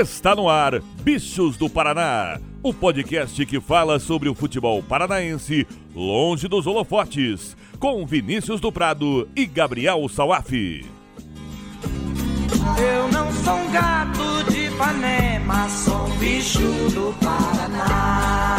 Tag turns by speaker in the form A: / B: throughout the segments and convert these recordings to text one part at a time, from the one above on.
A: Está no ar Bichos do Paraná, o podcast que fala sobre o futebol paranaense longe dos holofotes, com Vinícius do Prado e Gabriel Sauaf.
B: Eu não sou um gato de Ipanema, sou um bicho do Paraná.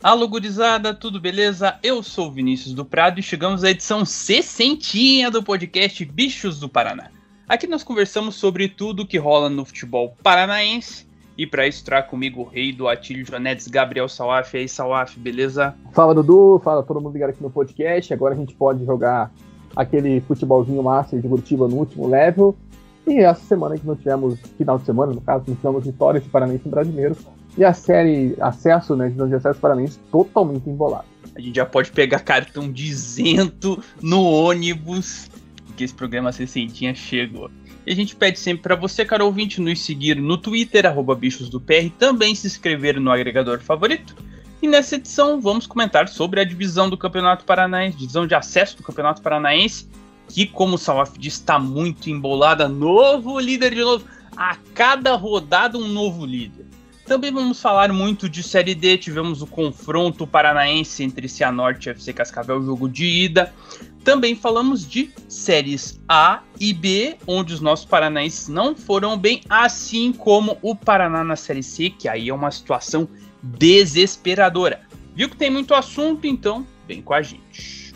C: Alô, gurizada, tudo beleza? Eu sou Vinícius do Prado e chegamos à edição 60 do podcast Bichos do Paraná. Aqui nós conversamos sobre tudo que rola no futebol paranaense. E para isso, trago comigo o rei do Atílio Jonetes, Gabriel Salaf. E aí, Salaf, beleza?
D: Fala, Dudu. Fala todo mundo ligado aqui no podcast. Agora a gente pode jogar aquele futebolzinho master de Curitiba no último level. E essa semana que nós tivemos, final de semana, no caso, nós tivemos vitórias de Paranaense brasileiro e a série Acesso, né, de Acesso Paranaense, totalmente embolada.
C: A gente já pode pegar cartão de isento no ônibus, que esse programa 60 chegou. E a gente pede sempre para você, caro ouvinte, nos seguir no Twitter, arroba bichos do PR, também se inscrever no agregador favorito. E nessa edição vamos comentar sobre a divisão do Campeonato Paranaense, divisão de acesso do Campeonato Paranaense, que, como o Salaf diz, está muito embolada. Novo líder de novo. A cada rodada, um novo líder. Também vamos falar muito de Série D. Tivemos o confronto paranaense entre Cianorte e FC Cascavel, jogo de ida. Também falamos de séries A e B, onde os nossos paranaenses não foram bem, assim como o Paraná na Série C, que aí é uma situação desesperadora. Viu que tem muito assunto, então vem com a gente.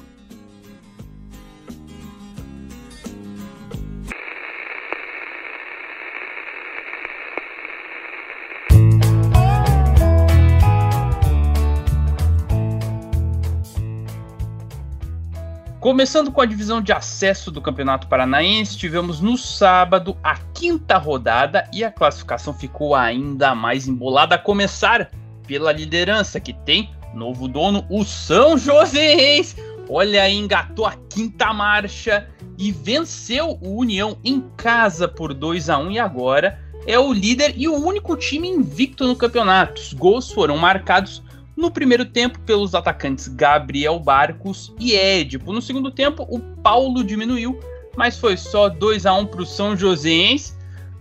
C: Começando com a divisão de acesso do Campeonato Paranaense, tivemos no sábado a quinta rodada e a classificação ficou ainda mais embolada a começar pela liderança que tem novo dono, o São Joséense. Olha aí, engatou a quinta marcha e venceu o União em casa por 2 a 1 e agora é o líder e o único time invicto no campeonato. Os gols foram marcados no primeiro tempo, pelos atacantes Gabriel Barcos e Édipo. No segundo tempo, o Paulo diminuiu, mas foi só 2 a 1 para o São Joséense.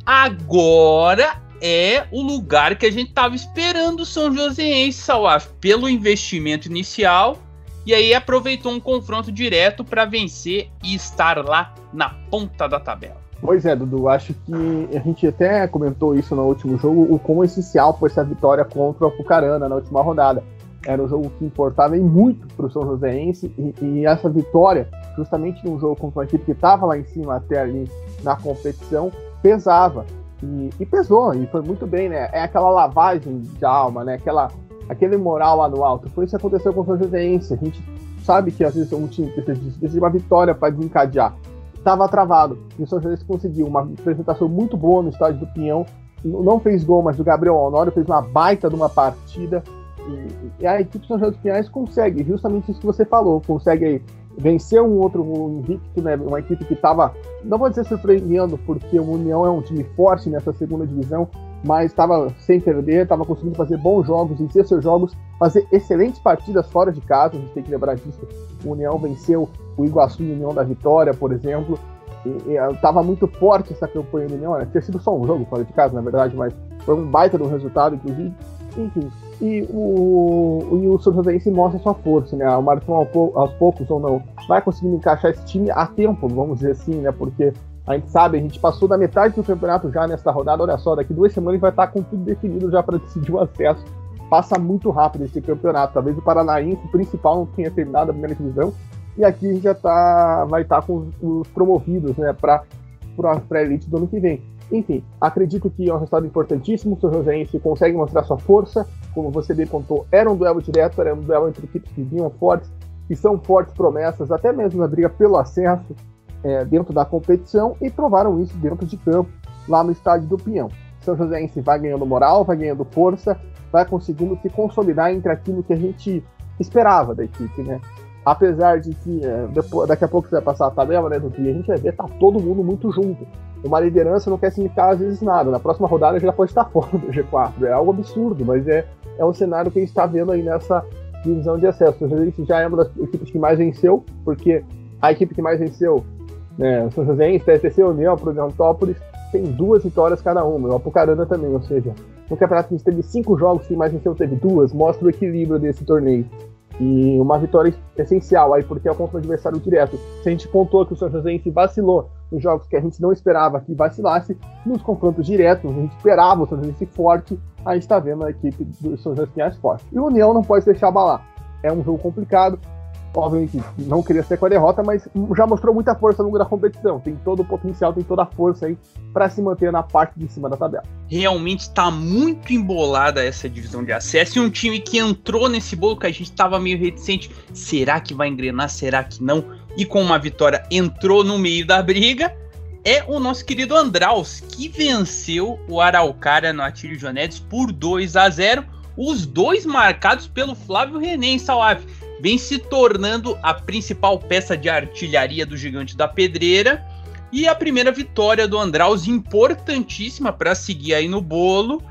C: Agora é o lugar que a gente estava esperando o São Joséense, Salaf, pelo investimento inicial. E aí aproveitou um confronto direto para vencer e estar lá na ponta da tabela.
D: Pois é, Dudu, acho que a gente até comentou isso no último jogo, o quão essencial foi essa vitória contra o Apucarana na última rodada. Era um jogo que importava muito para o São Joséense e, e, essa vitória, justamente num jogo contra uma equipe que estava lá em cima até ali na competição, pesava. E, e, pesou, e foi muito bem, né? É aquela lavagem de alma, né? Aquela, aquele moral lá no alto. Foi isso que aconteceu com o São Joséense. A gente sabe que às vezes um time precisa de uma vitória para desencadear estava travado. E o São José conseguiu uma apresentação muito boa no estádio do Pinhão. Não fez gol, mas o Gabriel Honório fez uma baita de uma partida. E, e a equipe São José dos Pinhais consegue, justamente isso que você falou, consegue vencer um outro invicto, né? Uma equipe que estava, não vou dizer surpreendendo, porque o União é um time forte nessa segunda divisão, mas estava sem perder, estava conseguindo fazer bons jogos, vencer seus jogos, fazer excelentes partidas fora de casa. A gente tem que lembrar disso. O União venceu o Iguaçu e União da Vitória, por exemplo. Estava muito forte essa campanha do União. Né? Tinha sido só um jogo fora de casa, na verdade, mas foi um baita do resultado, inclusive. Enfim, e o, o, o São mostra sua força, né? O Marcão aos poucos ou não vai conseguindo encaixar esse time a tempo, vamos dizer assim, né? Porque a gente sabe, a gente passou da metade do campeonato já nessa rodada. Olha só, daqui duas semanas vai estar com tudo definido já para decidir o acesso. Passa muito rápido esse campeonato. Talvez o Paranaense principal não tenha terminado a primeira divisão. E aqui a gente já tá, vai estar com os, promovidos né, para a elite do ano que vem. Enfim, acredito que é um resultado importantíssimo. O São Joséense consegue mostrar sua força. Como você bem contou, era um duelo direto, era um duelo entre equipes que vinham fortes, que são fortes promessas, até mesmo na briga pelo acesso é, dentro da competição e provaram isso dentro de campo, lá no estádio do Pinhão. São Joséense vai ganhando moral, vai ganhando força, vai conseguindo se consolidar entre aquilo que a gente esperava da equipe, né? Apesar de que é, depois, daqui a pouco você vai passar a tabela, né, do dia, a gente vai ver tá todo mundo muito junto. Uma liderança não quer significar às vezes nada. Na próxima rodada já pode estar fora do G4. É algo absurdo, mas é, é um cenário que a gente está vendo aí nessa divisão de acesso. O Joséense já é uma das equipes que mais venceu, porque a equipe que mais venceu, né, o São Joséense, PSTC, União, Prudentópolis, tem duas vitórias cada uma, o Apucarana também, ou seja, no campeonato a gente teve cinco jogos, quem mais venceu teve duas, mostra o equilíbrio desse torneio. E uma vitória essencial aí, porque é contra o adversário direto. Se a gente pontuou que o São Joséense vacilou nos jogos que a gente não esperava que vacilasse, nos confrontos diretos, a gente esperava o São Joséense forte, a gente está vendo a equipe do São Joséense mais forte. E o União não pode deixar abalar. É um jogo complicado, obviamente não queria ser com a derrota, mas já mostrou muita força no longo da competição. Tem todo o potencial, tem toda a força aí para se manter na parte de cima da tabela.
C: Realmente está muito embolada essa divisão de acesso e um time que entrou nesse bolo que a gente estava meio reticente. Será que vai engrenar? Será que não? E com uma vitória entrou no meio da briga. É o nosso querido Andraus, que venceu o Araucária no Atílio Jonetes por 2 a 0 os dois marcados pelo Flávio René em Salaf vem se tornando a principal peça de artilharia do Gigante da Pedreira. E a primeira vitória do Andraus, importantíssima para seguir aí no bolo.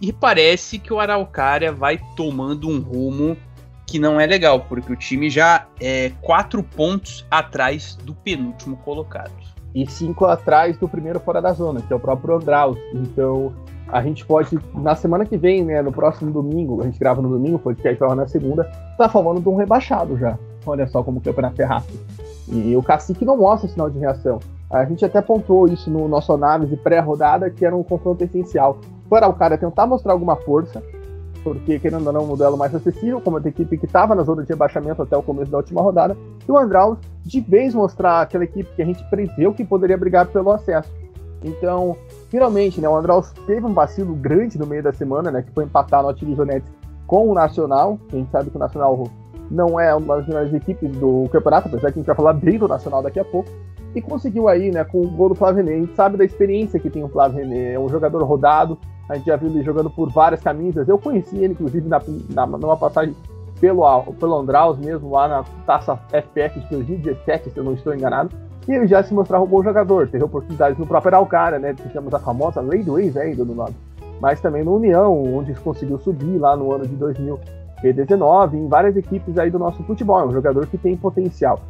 C: E parece que o Araucária vai tomando um rumo que não é legal, porque o time já é quatro pontos atrás do penúltimo colocado.
D: E cinco atrás do primeiro fora da zona, que é o próprio Andraus. Então a gente pode, na semana que vem, né, no próximo domingo, a gente grava no domingo, o podcast vai na segunda, tá falando de um rebaixado já. Olha só como o campeonato é rápido. E o Cacique não mostra sinal de reação. A gente até pontuou isso no nosso análise pré-rodada, que era um confronto essencial. Para o cara tentar mostrar alguma força, porque querendo ou não, um duelo mais acessível, como a equipe que estava na zona de rebaixamento até o começo da última rodada, e o Andraus de vez mostrar aquela equipe que a gente preveu que poderia brigar pelo acesso. Então, finalmente, né, o Andraus teve um vacilo grande no meio da semana, né, que foi empatar no Jonetes com o Nacional. A gente sabe que o Nacional não é uma das melhores equipes do campeonato, apesar que a gente vai falar bem do Nacional daqui a pouco. E conseguiu aí, né, com o gol do Flávio René. A gente sabe da experiência que tem o Flávio René. É um jogador rodado, a gente já viu ele jogando por várias camisas. Eu conheci ele, inclusive, na, na, numa passagem pelo, pelo Andraus mesmo, lá na Taça FPF de 2017, se eu não estou enganado. E ele já se mostrava um bom jogador, teve oportunidades no próprio Araucária, né? Tivemos a famosa lei do ex ainda no nome. Mas também no União, onde conseguiu subir lá no ano de 2019, em várias equipes aí do nosso futebol. É um jogador que tem potencial.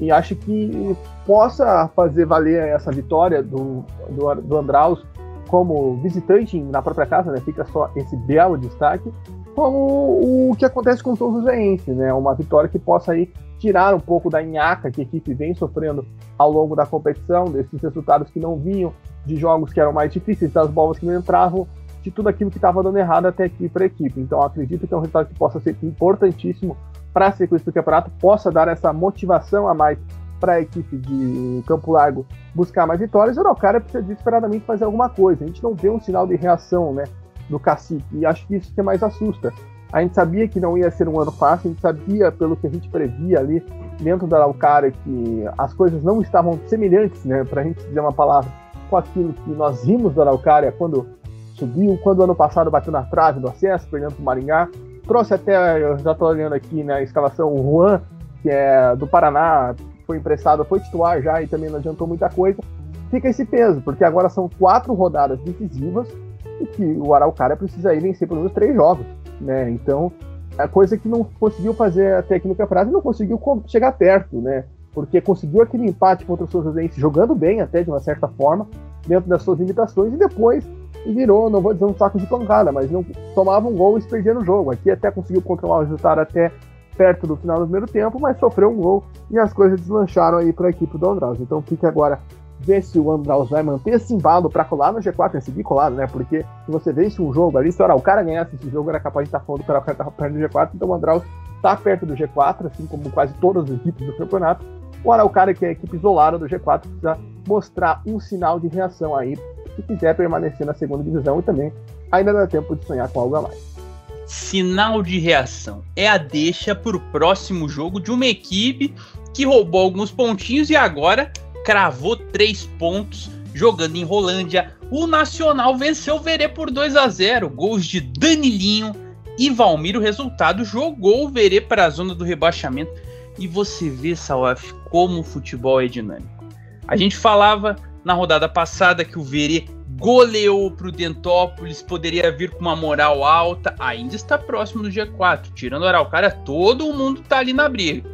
D: E acho que possa fazer valer essa vitória do, do, do Andraus como visitante na própria casa, né? Fica só esse belo destaque, como o que acontece com o São Joséense, né? Uma vitória que possa aí tirar um pouco da nhaca que a equipe vem sofrendo ao longo da competição, desses resultados que não vinham, de jogos que eram mais difíceis, das bolas que não entravam, de tudo aquilo que estava dando errado até aqui para a equipe. Então acredito que é um resultado que possa ser importantíssimo para a sequência do campeonato, possa dar essa motivação a mais para a equipe de Campo Largo buscar mais vitórias. O Araucária precisa desesperadamente fazer alguma coisa. A gente não vê um sinal de reação né, do cacique, e acho que isso que mais assusta. A gente sabia que não ia ser um ano fácil, a gente sabia, pelo que a gente previa ali dentro da Araucária, que as coisas não estavam semelhantes, né, para a gente dizer uma palavra, com aquilo que nós vimos da Araucária quando subiu, quando ano passado bateu na trave do acesso, perdendo para o Maringá. Trouxe até, eu já estou olhando aqui na né, escalação, o Juan, que é do Paraná, foi emprestado, foi titular já e também não adiantou muita coisa. Fica esse peso, porque agora são quatro rodadas decisivas e que o Araucária precisa ir vencer pelo menos três jogos né? Então, a coisa que não conseguiu fazer a técnica prática não conseguiu chegar perto, né? Porque conseguiu aquele empate contra o São Joséense jogando bem até de uma certa forma, dentro das suas limitações, e depois virou, não vou dizer um saco de pancada, mas não tomava um gol e perdia no jogo. Aqui até conseguiu controlar o resultado até perto do final do primeiro tempo, mas sofreu um gol e as coisas deslancharam aí para a equipe do Andraus. Então fica agora ver se o Andraus vai manter embalo para colar no G4, né? seguir colado, né? Porque se você vence um jogo ali, se o cara ganhasse esse jogo, era capaz de estar falando que estava perto do G4, então o Andraus está perto do G4, assim como quase todas as equipes do campeonato. O Araucária, que é a equipe isolada do G4, precisa mostrar um sinal de reação aí, se quiser permanecer na segunda divisão e também ainda dá tempo de sonhar com algo a mais.
C: Sinal de reação é a deixa para o próximo jogo de uma equipe que roubou alguns pontinhos e agora cravou três pontos jogando em Rolândia. O Nacional venceu o Verê por 2 a 0 gols de Danilinho e Valmir. O resultado jogou o Verê para a zona do rebaixamento. E você vê, Salaf, como o futebol é dinâmico. A gente falava na rodada passada que o Verê goleou para o Dentópolis, poderia vir com uma moral alta, ainda está próximo do G4. Tirando o Araucária, todo mundo está ali na briga.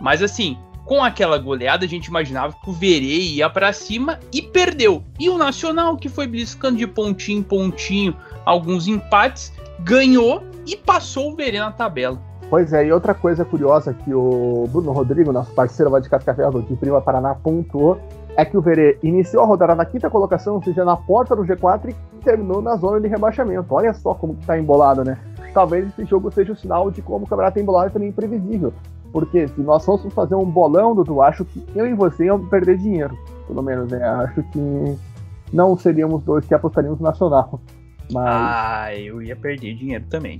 C: Mas assim, Com aquela goleada, a gente imaginava que o Verê ia para cima e perdeu. E o Nacional, que foi bliscando de pontinho em pontinho, alguns empates, ganhou e passou o Verê na tabela.
D: Pois é, e outra coisa curiosa que o Bruno Rodrigo, nosso parceiro lá de Cascavel, de Prima Paraná, pontuou, é que o Verê iniciou a rodada na quinta colocação, ou seja, na porta do G4 e terminou na zona de rebaixamento. Olha só como que tá embolado, né? Talvez esse jogo seja o sinal de como o campeonato é embolado e também imprevisível. Porque se nós fôssemos fazer um bolão, Dudu, acho que eu e você iam perder dinheiro. Pelo menos, né? Acho que não seríamos dois que apostaríamos no Nacional.
C: Mas... Ah, eu ia perder dinheiro também.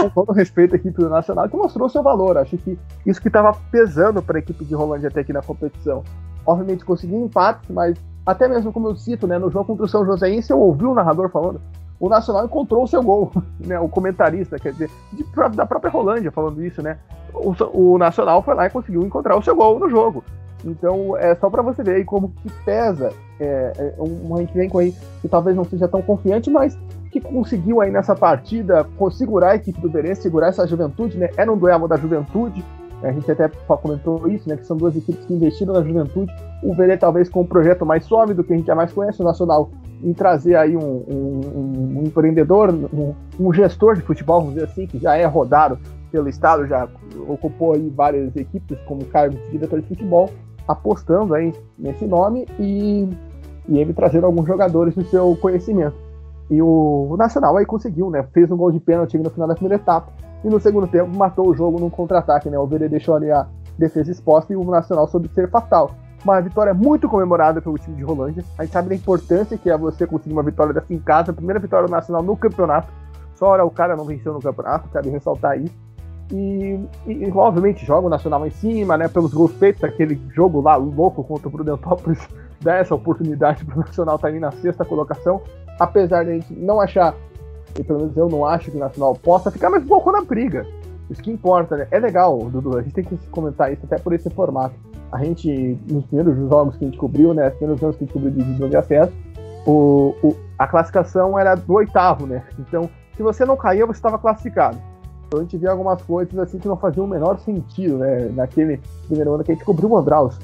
D: Com todo respeito à equipe do Nacional, que mostrou seu valor. Acho que isso que estava pesando para a equipe de Rolândia até aqui na competição. Obviamente conseguiu empate, mas até mesmo como eu cito, né, no jogo contra o São Joséense, eu ouvi o narrador falando, o Nacional encontrou o seu gol, né, o comentarista, quer dizer, de, da própria Rolândia falando isso, né, o, o, Nacional foi lá e conseguiu encontrar o seu gol no jogo. Então, é só para você ver aí como que pesa é, é um elenco aí que talvez não seja tão confiante, mas que conseguiu aí nessa partida segurar a equipe do Verê, segurar essa juventude, né? Era um duelo da juventude, a gente até comentou isso, né? Que são duas equipes que investiram na juventude. O Verê talvez com um projeto mais sólido, que a gente já mais conhece, o Nacional, em trazer aí um, um, um empreendedor, um, um, gestor de futebol, vamos dizer assim, que já é rodado pelo Estado, já ocupou aí várias equipes como cargo de diretor de futebol, apostando aí nesse nome e, e ele trazendo alguns jogadores do seu conhecimento. E o, Nacional aí conseguiu, né? Fez um gol de pênalti no final da primeira etapa e no segundo tempo matou o jogo num contra-ataque, né? O Verê deixou ali a defesa exposta e o Nacional soube ser fatal. Uma vitória muito comemorada pelo time de Rolândia. A gente sabe da importância que é você conseguir uma vitória dessa em casa, a primeira vitória nacional no campeonato. Só o cara não venceu no campeonato, quero ressaltar isso. E, e, obviamente joga o Nacional em cima, né? Pelos gols feitos, aquele jogo lá louco contra o Prudentópolis dá essa oportunidade para o Nacional estar tá ali na sexta colocação. Apesar de a gente não achar e pelo menos eu não acho que o Nacional possa ficar mais pouco na briga. Isso que importa, né? É legal, Dudu, a gente tem que comentar isso até por esse formato. A gente, nos primeiros jogos que a gente cobriu, né? Nos primeiros anos que a gente cobriu de divisão de acesso, o, o, a classificação era do oitavo, né? Então, se você não caía, você estava classificado. Então a gente via algumas coisas assim que não faziam o menor sentido, né? Naquele primeiro ano que a gente cobriu o Andraus,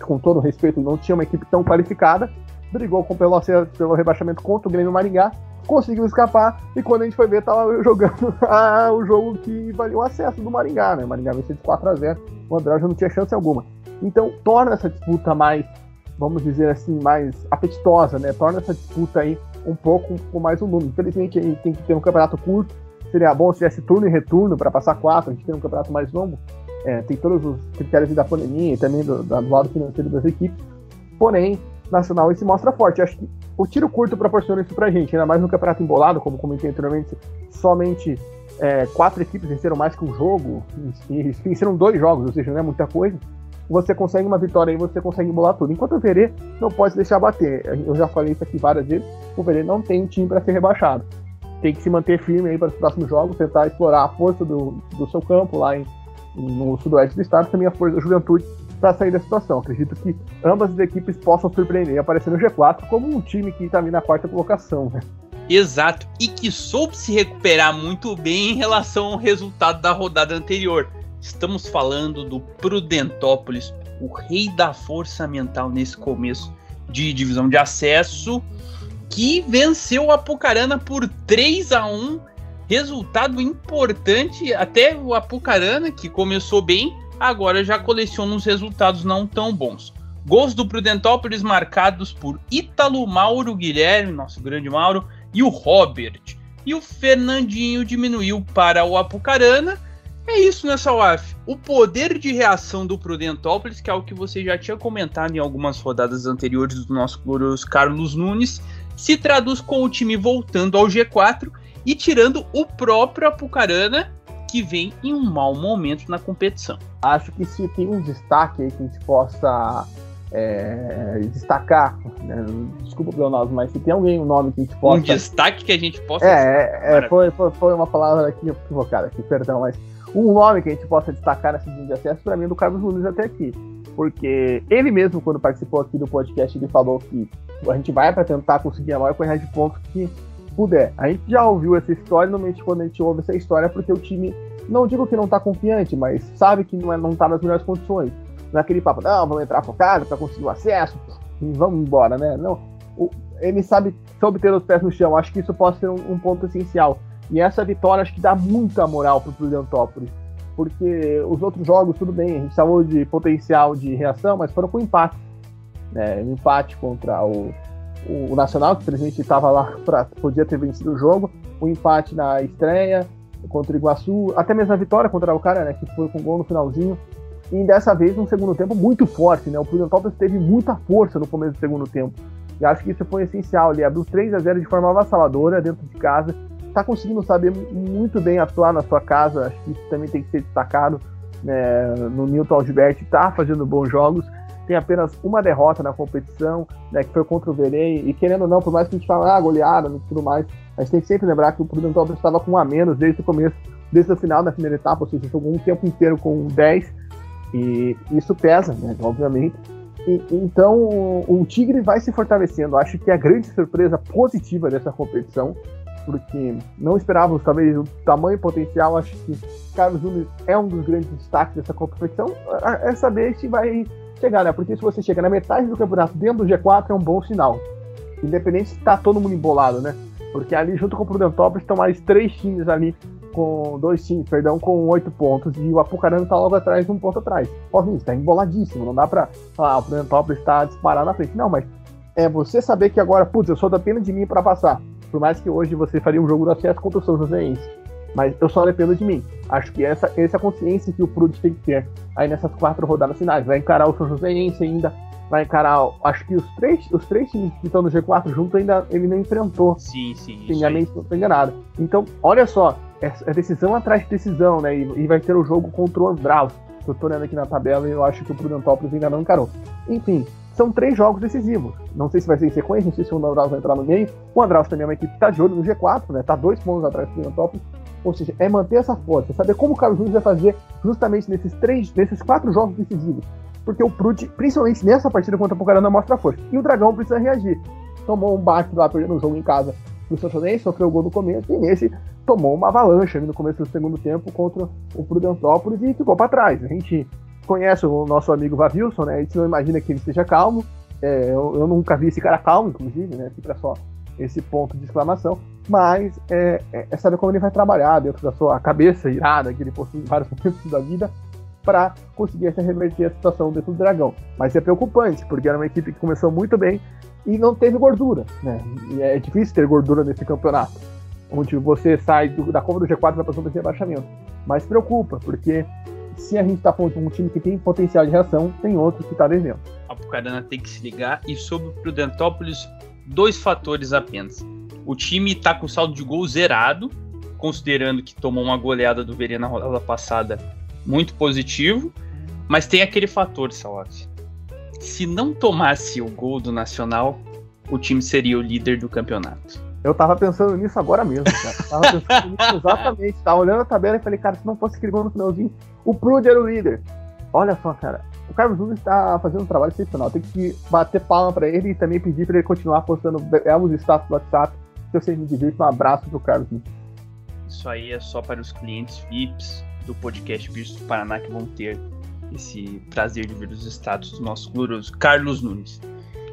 D: com todo respeito, não tinha uma equipe tão qualificada, brigou com o pelo rebaixamento contra o Grêmio Maringá, conseguiu escapar e quando a gente foi ver, tava jogando a, o jogo que valia o acesso do Maringá, né? O Maringá venceu de 4 a 0 o André já não tinha chance alguma. Então torna essa disputa mais, vamos dizer assim, mais apetitosa, né? Torna essa disputa aí um pouco com mais um número. Infelizmente a gente tem que ter um campeonato curto, seria bom se tivesse turno e retorno para passar quatro, a gente tem um campeonato mais longo. É, tem todos os critérios da pandemia e também do, do lado financeiro das equipes. Porém, Nacional se mostra forte. Acho que o tiro curto proporciona isso pra gente, ainda mais no campeonato embolado, como comentei anteriormente, somente é, quatro equipes venceram mais que um jogo, e venceram dois jogos, ou seja, não é muita coisa. Você consegue uma vitória aí, você consegue embolar tudo. Enquanto o Verê não pode deixar bater. Eu já falei isso aqui várias vezes. O Verê não tem time para ser rebaixado. Tem que se manter firme aí para os próximos jogos, tentar explorar a força do, do seu campo lá em, no sudoeste do estado, também a força da juventude para sair da situação. Acredito que ambas as equipes possam surpreender e aparecer no G4 como um time que está ali na quarta colocação. Né?
C: Exato, e que soube se recuperar muito bem em relação ao resultado da rodada anterior. Estamos falando do Prudentópolis, o rei da força mental nesse começo de divisão de acesso, que venceu o Apucarana por 3 a 1 resultado importante, até o Apucarana, que começou bem, agora já coleciona uns resultados não tão bons. Gols do Prudentópolis marcados por Ítalo, Mauro, Guilherme, nosso grande Mauro, e o Robert. E o Fernandinho diminuiu para o Apucarana. É isso nessa né, UAF. O poder de reação do Prudentópolis, que é o que você já tinha comentado em algumas rodadas anteriores do nosso glorioso Carlos Nunes, se traduz com o time voltando ao G4 e tirando o próprio Apucarana que vem em um mau momento na competição.
D: Acho que se tem um destaque aí que a gente possa é, destacar, né? desculpa Leonardo, mas se tem alguém um nome que a gente possa.
C: Um destaque que a gente possa.
D: É, é, é foi, foi, foi, uma palavra aqui equivocada aqui, perdão, mas um nome que a gente possa destacar nessa linha de acesso para mim é do Carlos Nunes até aqui. Porque ele mesmo, quando participou aqui do podcast, ele falou que a gente vai para tentar conseguir a maior quantidade de pontos que puder. A gente já ouviu essa história, normalmente quando a gente ouve essa história é porque o time, não digo que não tá confiante, mas sabe que não, é, não tá nas melhores condições. naquele papo, não, vamos entrar focado para conseguir o acesso e vamos embora, né? Não, o, ele sabe, soube ter os pés no chão, acho que isso pode ser um, um ponto essencial. E essa vitória acho que dá muita moral pro Prudentópolis, porque os outros jogos, tudo bem, a gente falou de potencial de reação, mas foram com empate. Né? Um empate contra o, o, Nacional, que infelizmente estava lá, pra, podia ter vencido o jogo, o um empate na estreia contra o Iguaçu, até mesmo a vitória contra o cara, né, que foi com gol no finalzinho. E dessa vez, um segundo tempo muito forte, né? O Prudentópolis teve muita força no começo do segundo tempo. E acho que isso foi essencial. Ele abriu 3 a 0 de forma avassaladora dentro de casa. Está conseguindo saber muito bem atuar na sua casa. Acho que isso também tem que ser destacado. Né? No Newton Alberti está fazendo bons jogos. Tem apenas uma derrota na competição, né, que foi contra o Verei. E querendo ou não, por mais que a gente fale, ah, goleada e tudo mais, a gente tem que sempre lembrar que o Prudentópolis estava com um a menos desde o começo, desde o final da primeira etapa, ou seja, jogou um tempo inteiro com 10. E isso pesa, né, obviamente. Então o Tigre vai se fortalecendo. Acho que é a grande surpresa positiva dessa competição, porque não esperávamos talvez o tamanho potencial. Acho que Carlos Nunes é um dos grandes destaques dessa competição. É saber se vai chegar, né? Porque se você chega na metade do campeonato dentro do G4 é um bom sinal. Independente se tá todo mundo embolado, né? Porque ali junto com o Prudentópolis estão mais três times ali com dois times, perdão, com oito pontos, e o Apucarana tá logo atrás, um ponto atrás. Óbvio, está emboladíssimo, não dá pra falar, ah, o Prudentópolis está disparado na frente. Não, mas é você saber que agora, putz, eu só dependo de mim para passar. Por mais que hoje você faria um jogo do acesso contra o São Joséense. Mas eu só dependo de mim. Acho que essa, essa é a consciência que o Prud tem que ter aí nessas quatro rodadas finais. Vai encarar o São Joséense ainda, vai encarar. Acho que os três, os três times que estão no G4 junto ainda ele não enfrentou.
C: Sim, sim.
D: Se minha mente não está enganada. Então, olha só, é, é, decisão atrás de decisão, né? E, e vai ter o jogo contra o Andraus. Eu tô olhando aqui na tabela e eu acho que o Prudentópolis ainda não encarou. Enfim, são três jogos decisivos. Não sei se vai ser em sequência, não sei se o Andraus vai entrar no meio. O Andraus também é uma equipe que tá de olho no G4, né? Tá dois pontos atrás do Prudentópolis. Ou seja, é manter essa força, saber como o Carlos Nunes vai fazer justamente nesses três, nesses quatro jogos decisivos. Porque o Prud, principalmente nessa partida contra o Pucarana, mostra força. E o Dragão precisa reagir. Tomou um bate lá perdendo o jogo em casa do Sanchonense, sofreu o gol no começo, e nesse tomou uma avalanche no começo do segundo tempo contra o Prudentópolis e ficou para trás. A gente conhece o nosso amigo Vavilson, né? A gente não imagina que ele esteja calmo. É, eu, eu, nunca vi esse cara calmo, inclusive, né? Fica só esse ponto de exclamação. Mas é, é, é saber como ele vai trabalhar dentro da sua cabeça irada que ele possui em vários momentos da vida para conseguir reverter a situação dentro do Dragão. Mas é preocupante, porque era uma equipe que começou muito bem e não teve gordura, né? E é difícil ter gordura nesse campeonato, onde você sai do, da curva do G4 e vai para zona de rebaixamento. Mas preocupa, porque se a gente está falando de um time que tem potencial de reação, tem outro que está devendo.
C: A Pucarana tem que se ligar e sobre o Prudentópolis, dois fatores apenas. O time está com saldo de gol zerado, considerando que tomou uma goleada do Verena na rodada passada muito positivo, mas tem aquele fator, Salaf. Se não tomasse o gol do Nacional, o time seria o líder do campeonato.
D: Eu tava pensando nisso agora mesmo, cara. tava pensando nisso exatamente. Tava olhando a tabela e falei, cara, se não fosse aquele gol no finalzinho, o Prud era o líder. Olha só, cara. O Carlos Nunes está fazendo um trabalho excepcional. Tem que bater palma para ele e também pedir para ele continuar postando belos status do WhatsApp. Se você me divirte, um abraço pro Carlos Nunes.
C: Isso aí é só para os clientes VIPs do podcast Bichos do Paraná que vão ter esse prazer de ver os status do nosso glorioso Carlos Nunes.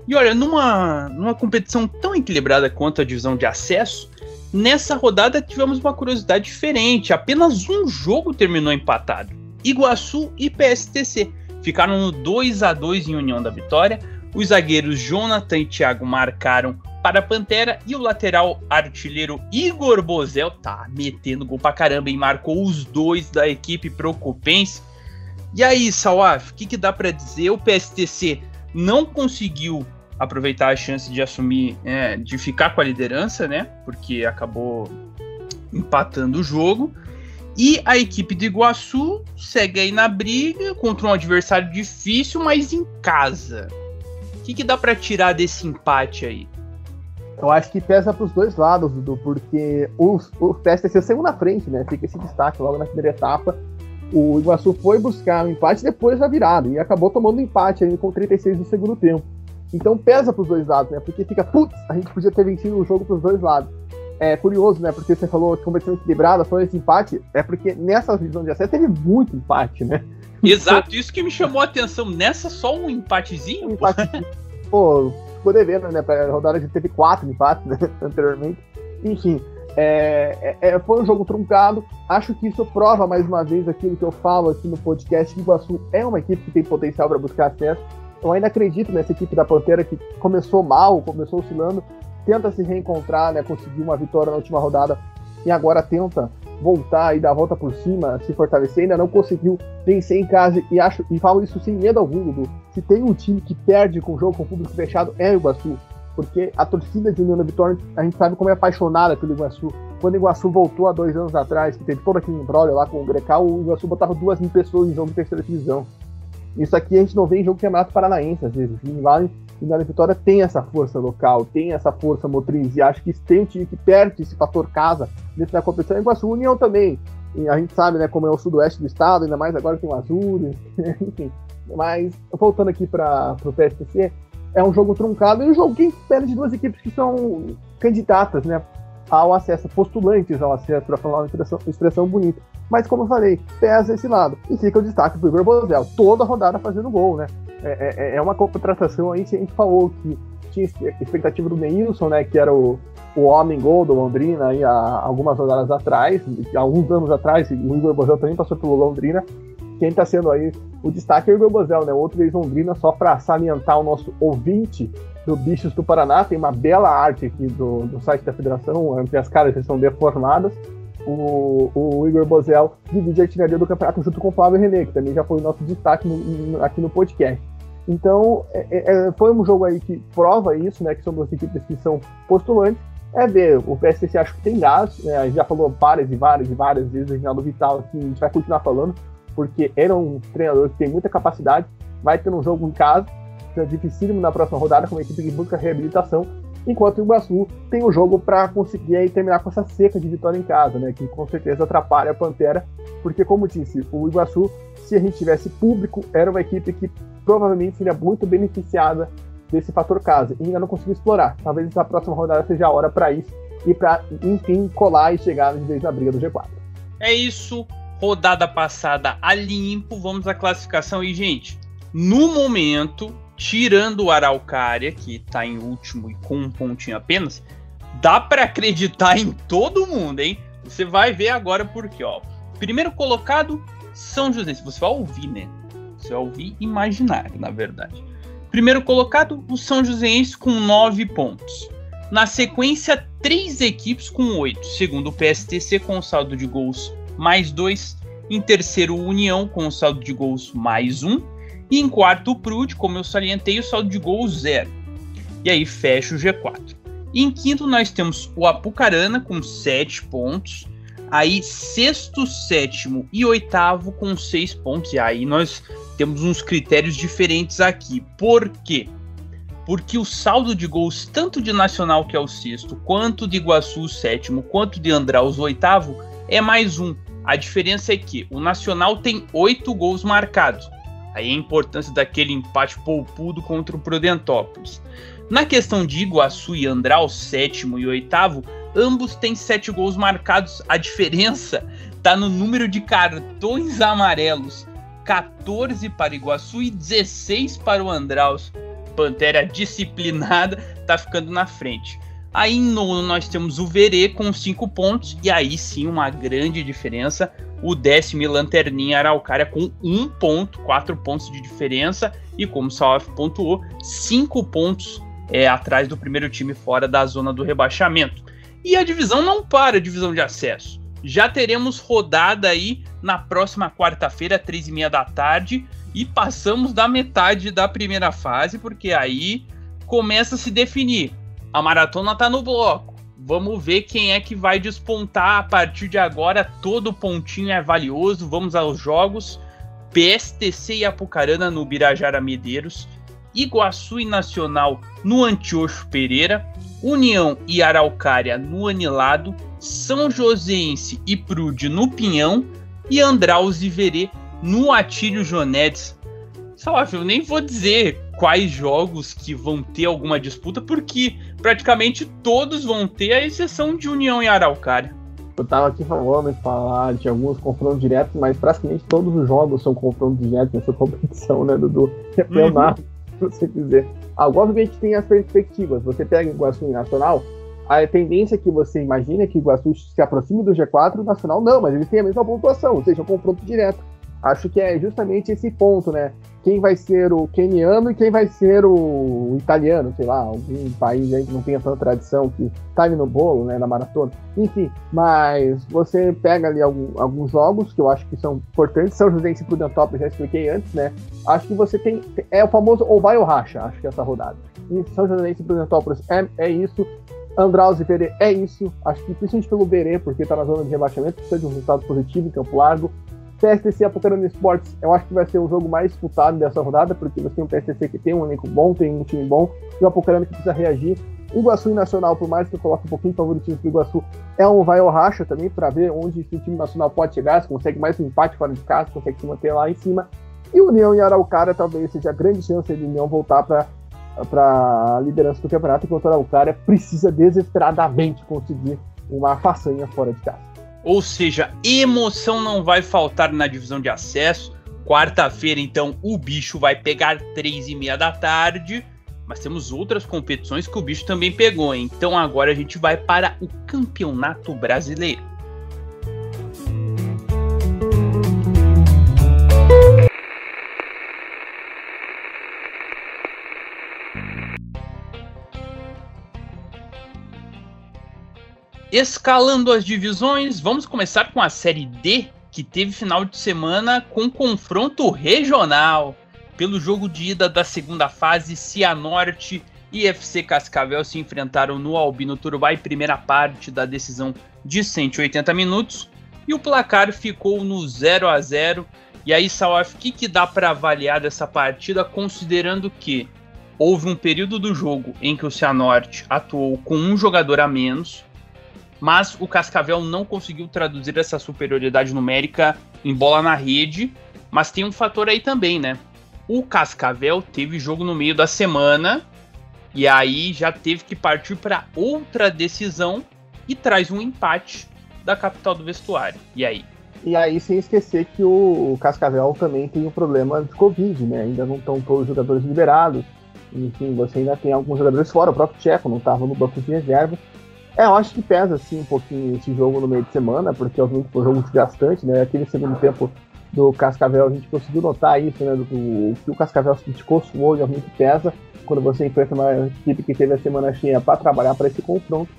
C: E olha, numa, numa competição tão equilibrada quanto a divisão de acesso, nessa rodada tivemos uma curiosidade diferente. Apenas um jogo terminou empatado. Iguaçu e PSTC ficaram no 2 a 2 em União da Vitória. Os zagueiros Jonathan e Thiago marcaram para a Pantera e o lateral artilheiro Igor Bozel tá metendo gol pra caramba e marcou os dois da equipe Procopense. E aí, Sawaf, o que, que dá para dizer? O PSTC não conseguiu aproveitar a chance de assumir, é, de ficar com a liderança, né? Porque acabou empatando o jogo. E a equipe do Iguaçu segue aí na briga contra um adversário difícil, mas em casa. O que, que dá para tirar desse empate aí?
D: Eu acho que pesa para os dois lados, Dudu, porque o, o PSTC saiu na frente, né? Fica esse destaque logo na primeira etapa. O Iguaçu foi buscar o um empate depois da virada e acabou tomando um empate aí com 36 do segundo tempo. Então pesa para os dois lados, né? Porque fica, putz, a gente podia ter vencido o jogo para os dois lados. É curioso, né? Porque você falou que competição equilibrada, foi esse empate. É porque nessa divisão de acesso teve muito empate, né?
C: Exato, isso que me chamou a atenção. Nessa só um empatezinho? Um empatezinho.
D: Pô, poder ver, né? Pra rodada a gente teve quatro empates né, anteriormente. Enfim, é, é, é, foi um jogo truncado. Acho que isso prova mais uma vez aquilo que eu falo aqui no podcast. Que o Iguaçu é uma equipe que tem potencial para buscar acesso. Eu ainda acredito nessa equipe da Pantera que começou mal, começou oscilando, tenta se reencontrar, né, conseguir uma vitória na última rodada e agora tenta voltar e dar a volta por cima, se fortalecer, ainda não conseguiu vencer em casa e acho e falo isso sem medo algum, Dudu. Se tem um time que perde com o jogo com o público fechado é o Iguaçu, porque a torcida de União da Vitória, a gente sabe como é apaixonada pelo Iguaçu. Quando o Iguaçu voltou há dois anos atrás, que teve todo aquele embrólio lá com o Grecal, o Iguaçu botava duas mil pessoas em jogo de terceira divisão. Isso aqui a gente não vê em jogo de campeonato paranaense, às vezes. E lá em União Vitória tem essa força local, tem essa força motriz, e acho que tem um time que perde esse fator casa dentro da competição. Iguaçu União também. E a gente sabe, né, como é o sudoeste do estado, ainda mais agora tem o Azures, enfim. Mas, voltando aqui para o PSTC, é um jogo truncado e um jogo que espera de duas equipes que são candidatas, né, ao acesso, postulantes ao acesso, para falar uma expressão, expressão bonita. Mas, como eu falei, pesa esse lado. E fica o destaque pro Igor Bozel, toda rodada fazendo gol, né? É, é, é uma contratação aí que a gente falou que tinha expectativa do Neilson, né, que era o, o homem gol do Londrina aí há algumas rodadas atrás, alguns anos atrás, o Igor Bozel também passou pelo Londrina. Quem está sendo aí o destaque é o Igor Bozel, né? Outro ex-Londrina, só para salientar o nosso ouvinte do Bichos do Paraná, tem uma bela arte aqui do, do site da federação, entre as caras que deformadas. O, o, Igor Bozel divide a artilharia do campeonato junto com o Flávio René, que também já foi nosso destaque no, no, aqui no podcast. Então, é, é, é, foi um jogo aí que prova isso, né? Que são duas equipes que são postulantes. É ver, o PSC acho que tem gás, né, a gente já falou várias e várias e várias vezes, o Reginaldo Vital, que a gente vai continuar falando, porque era um treinador que tem muita capacidade, vai ter um jogo em casa, é dificílimo na próxima rodada, com uma equipe que busca reabilitação, enquanto o Iguaçu tem o jogo para conseguir aí, terminar com essa seca de vitória em casa, né, que com certeza atrapalha a Pantera, porque como disse, o Iguaçu, se a gente tivesse público, era uma equipe que provavelmente seria muito beneficiada desse fator casa e ainda não conseguiu explorar. Talvez essa próxima rodada seja a hora para isso e para, enfim, colar e chegar de vez na briga do G4.
C: É isso. Rodada passada a limpo. Vamos à classificação e, gente, no momento, tirando o Araucária, que está em último e com um pontinho apenas, dá para acreditar em todo mundo, hein? Você vai ver agora porque, ó. Primeiro colocado, São José. Você vai ouvir, né? Você vai ouvir imaginário, na verdade. Primeiro colocado, o São Joséense com 9 pontos. Na sequência, três equipes com 8, segundo o PSTC com saldo de gols mais 2. Em terceiro, o União com saldo de gols mais 1. E em quarto, o Prude, como eu salientei, o saldo de gols 0. E aí fecha o G4. E em quinto, nós temos o Apucarana com 7 pontos. Aí, sexto, sétimo e oitavo com 6 pontos. E aí nós temos uns critérios diferentes aqui. Por quê? Porque o saldo de gols, tanto de Nacional, que é o sexto, quanto de Iguaçu, o sétimo, quanto de Andraus, o oitavo, é mais um. A diferença é que o Nacional tem oito gols marcados. Aí a importância daquele empate poupudo contra o Prudentópolis. Na questão de Iguaçu e Andral, sétimo e oitavo, ambos têm sete gols marcados. A diferença está no número de cartões amarelos. 14 para Iguaçu e 16 para o Andraus. Pantera disciplinada está ficando na frente. Aí em nono nós temos o Verê com 5 pontos, e aí sim uma grande diferença. O décimo Lanterninha Araucária com 1 ponto, 4 pontos de diferença, e como o Salaf pontuou, 5 pontos é, atrás do primeiro time fora da zona do rebaixamento. E a divisão não para, a divisão de acesso. Já teremos rodada aí na próxima quarta-feira, três e meia da tarde, e passamos da metade da primeira fase, porque aí começa a se definir a maratona tá no bloco. Vamos ver quem é que vai despontar a partir de agora. Todo pontinho é valioso. Vamos aos jogos. PSTC e Apucarana no Birajara Medeiros. Iguaçu e Nacional no Antiocho Pereira. União e Araucária no Anilado. São Joséense e Prude no Pinhão. E Andraus e Verê no Atílio Jonedes. Salve, eu nem vou dizer quais jogos que vão ter alguma disputa, porque praticamente todos vão ter, a exceção de União e Araucária.
D: eu tava aqui falando falar de alguns confrontos diretos, mas praticamente todos os jogos são confrontos diretos nessa competição, né, Dudu? Campeonato, uhum. se você quiser. Agora, obviamente, tem as perspectivas. Você pega o Iguaçu e Nacional, a tendência que você imagina é que o Iguaçu se aproxime do G4, o Nacional não, mas eles têm a mesma pontuação, ou seja, um confronto direto. Acho que é justamente esse ponto, né? Quem vai ser o keniano e quem vai ser o italiano, sei lá, algum país aí que não tenha tanta tradição, que tá no bolo, né, na maratona. Enfim, mas você pega ali algum, alguns jogos que eu acho que são importantes. São José e Prudentópolis, já expliquei antes, né? Acho que você tem. É o famoso ou vai ou racha, acho que é essa rodada. E São José e Prudentópolis é, é isso. Andraus e Verê é isso. Acho que principalmente pelo Verê, porque tá na zona de rebaixamento, precisa de um resultado positivo em Campo Largo. PSTC Apocarana Esportes, eu acho que vai ser o jogo mais disputado dessa rodada, porque você tem um PSTC que tem um elenco bom, tem um time bom, e o Apocarana que precisa reagir. Iguaçu e Nacional, por mais que eu coloque um pouquinho de favoritismo pro Iguaçu, é um vai ou racha também, para ver onde o time nacional pode chegar, se consegue mais um empate fora de casa, se consegue se manter lá em cima. E União e Araucária talvez seja a grande chance de União voltar para para a liderança do campeonato, enquanto o Araucária precisa desesperadamente conseguir uma façanha fora de casa.
C: Ou seja, emoção não vai faltar na divisão de acesso. Quarta-feira, então, o bicho vai pegar três e meia da tarde. Mas temos outras competições que o bicho também pegou. Então agora a gente vai para o Campeonato Brasileiro. Escalando as divisões, vamos começar com a Série D, que teve final de semana com confronto regional. Pelo jogo de ida da segunda fase, Cianorte e FC Cascavel se enfrentaram no Albino Turubai, primeira parte da decisão de 180 minutos, e o placar ficou no 0 a 0 E aí, Salaf, o que, que dá para avaliar dessa partida, considerando que houve um período do jogo em que o Cianorte atuou com um jogador a menos, mas o Cascavel não conseguiu traduzir essa superioridade numérica em bola na rede. Mas tem um fator aí também, né? O Cascavel teve jogo no meio da semana e aí já teve que partir para outra decisão e traz um empate da capital do vestuário. E aí?
D: E aí, sem esquecer que o Cascavel também tem um problema de Covid, né? Ainda não estão todos os jogadores liberados. Enfim, você ainda tem alguns jogadores fora. O próprio Tcheco não estava no banco de reserva. É, eu acho que pesa assim um pouquinho esse jogo no meio de semana, porque obviamente foi um jogo desgastante, né? Aquele segundo tempo do Cascavel a gente conseguiu notar isso, né? Do, que o Cascavel se criticou, suou, muito pesa quando você enfrenta uma equipe que teve a semana cheia para trabalhar para esse confronto.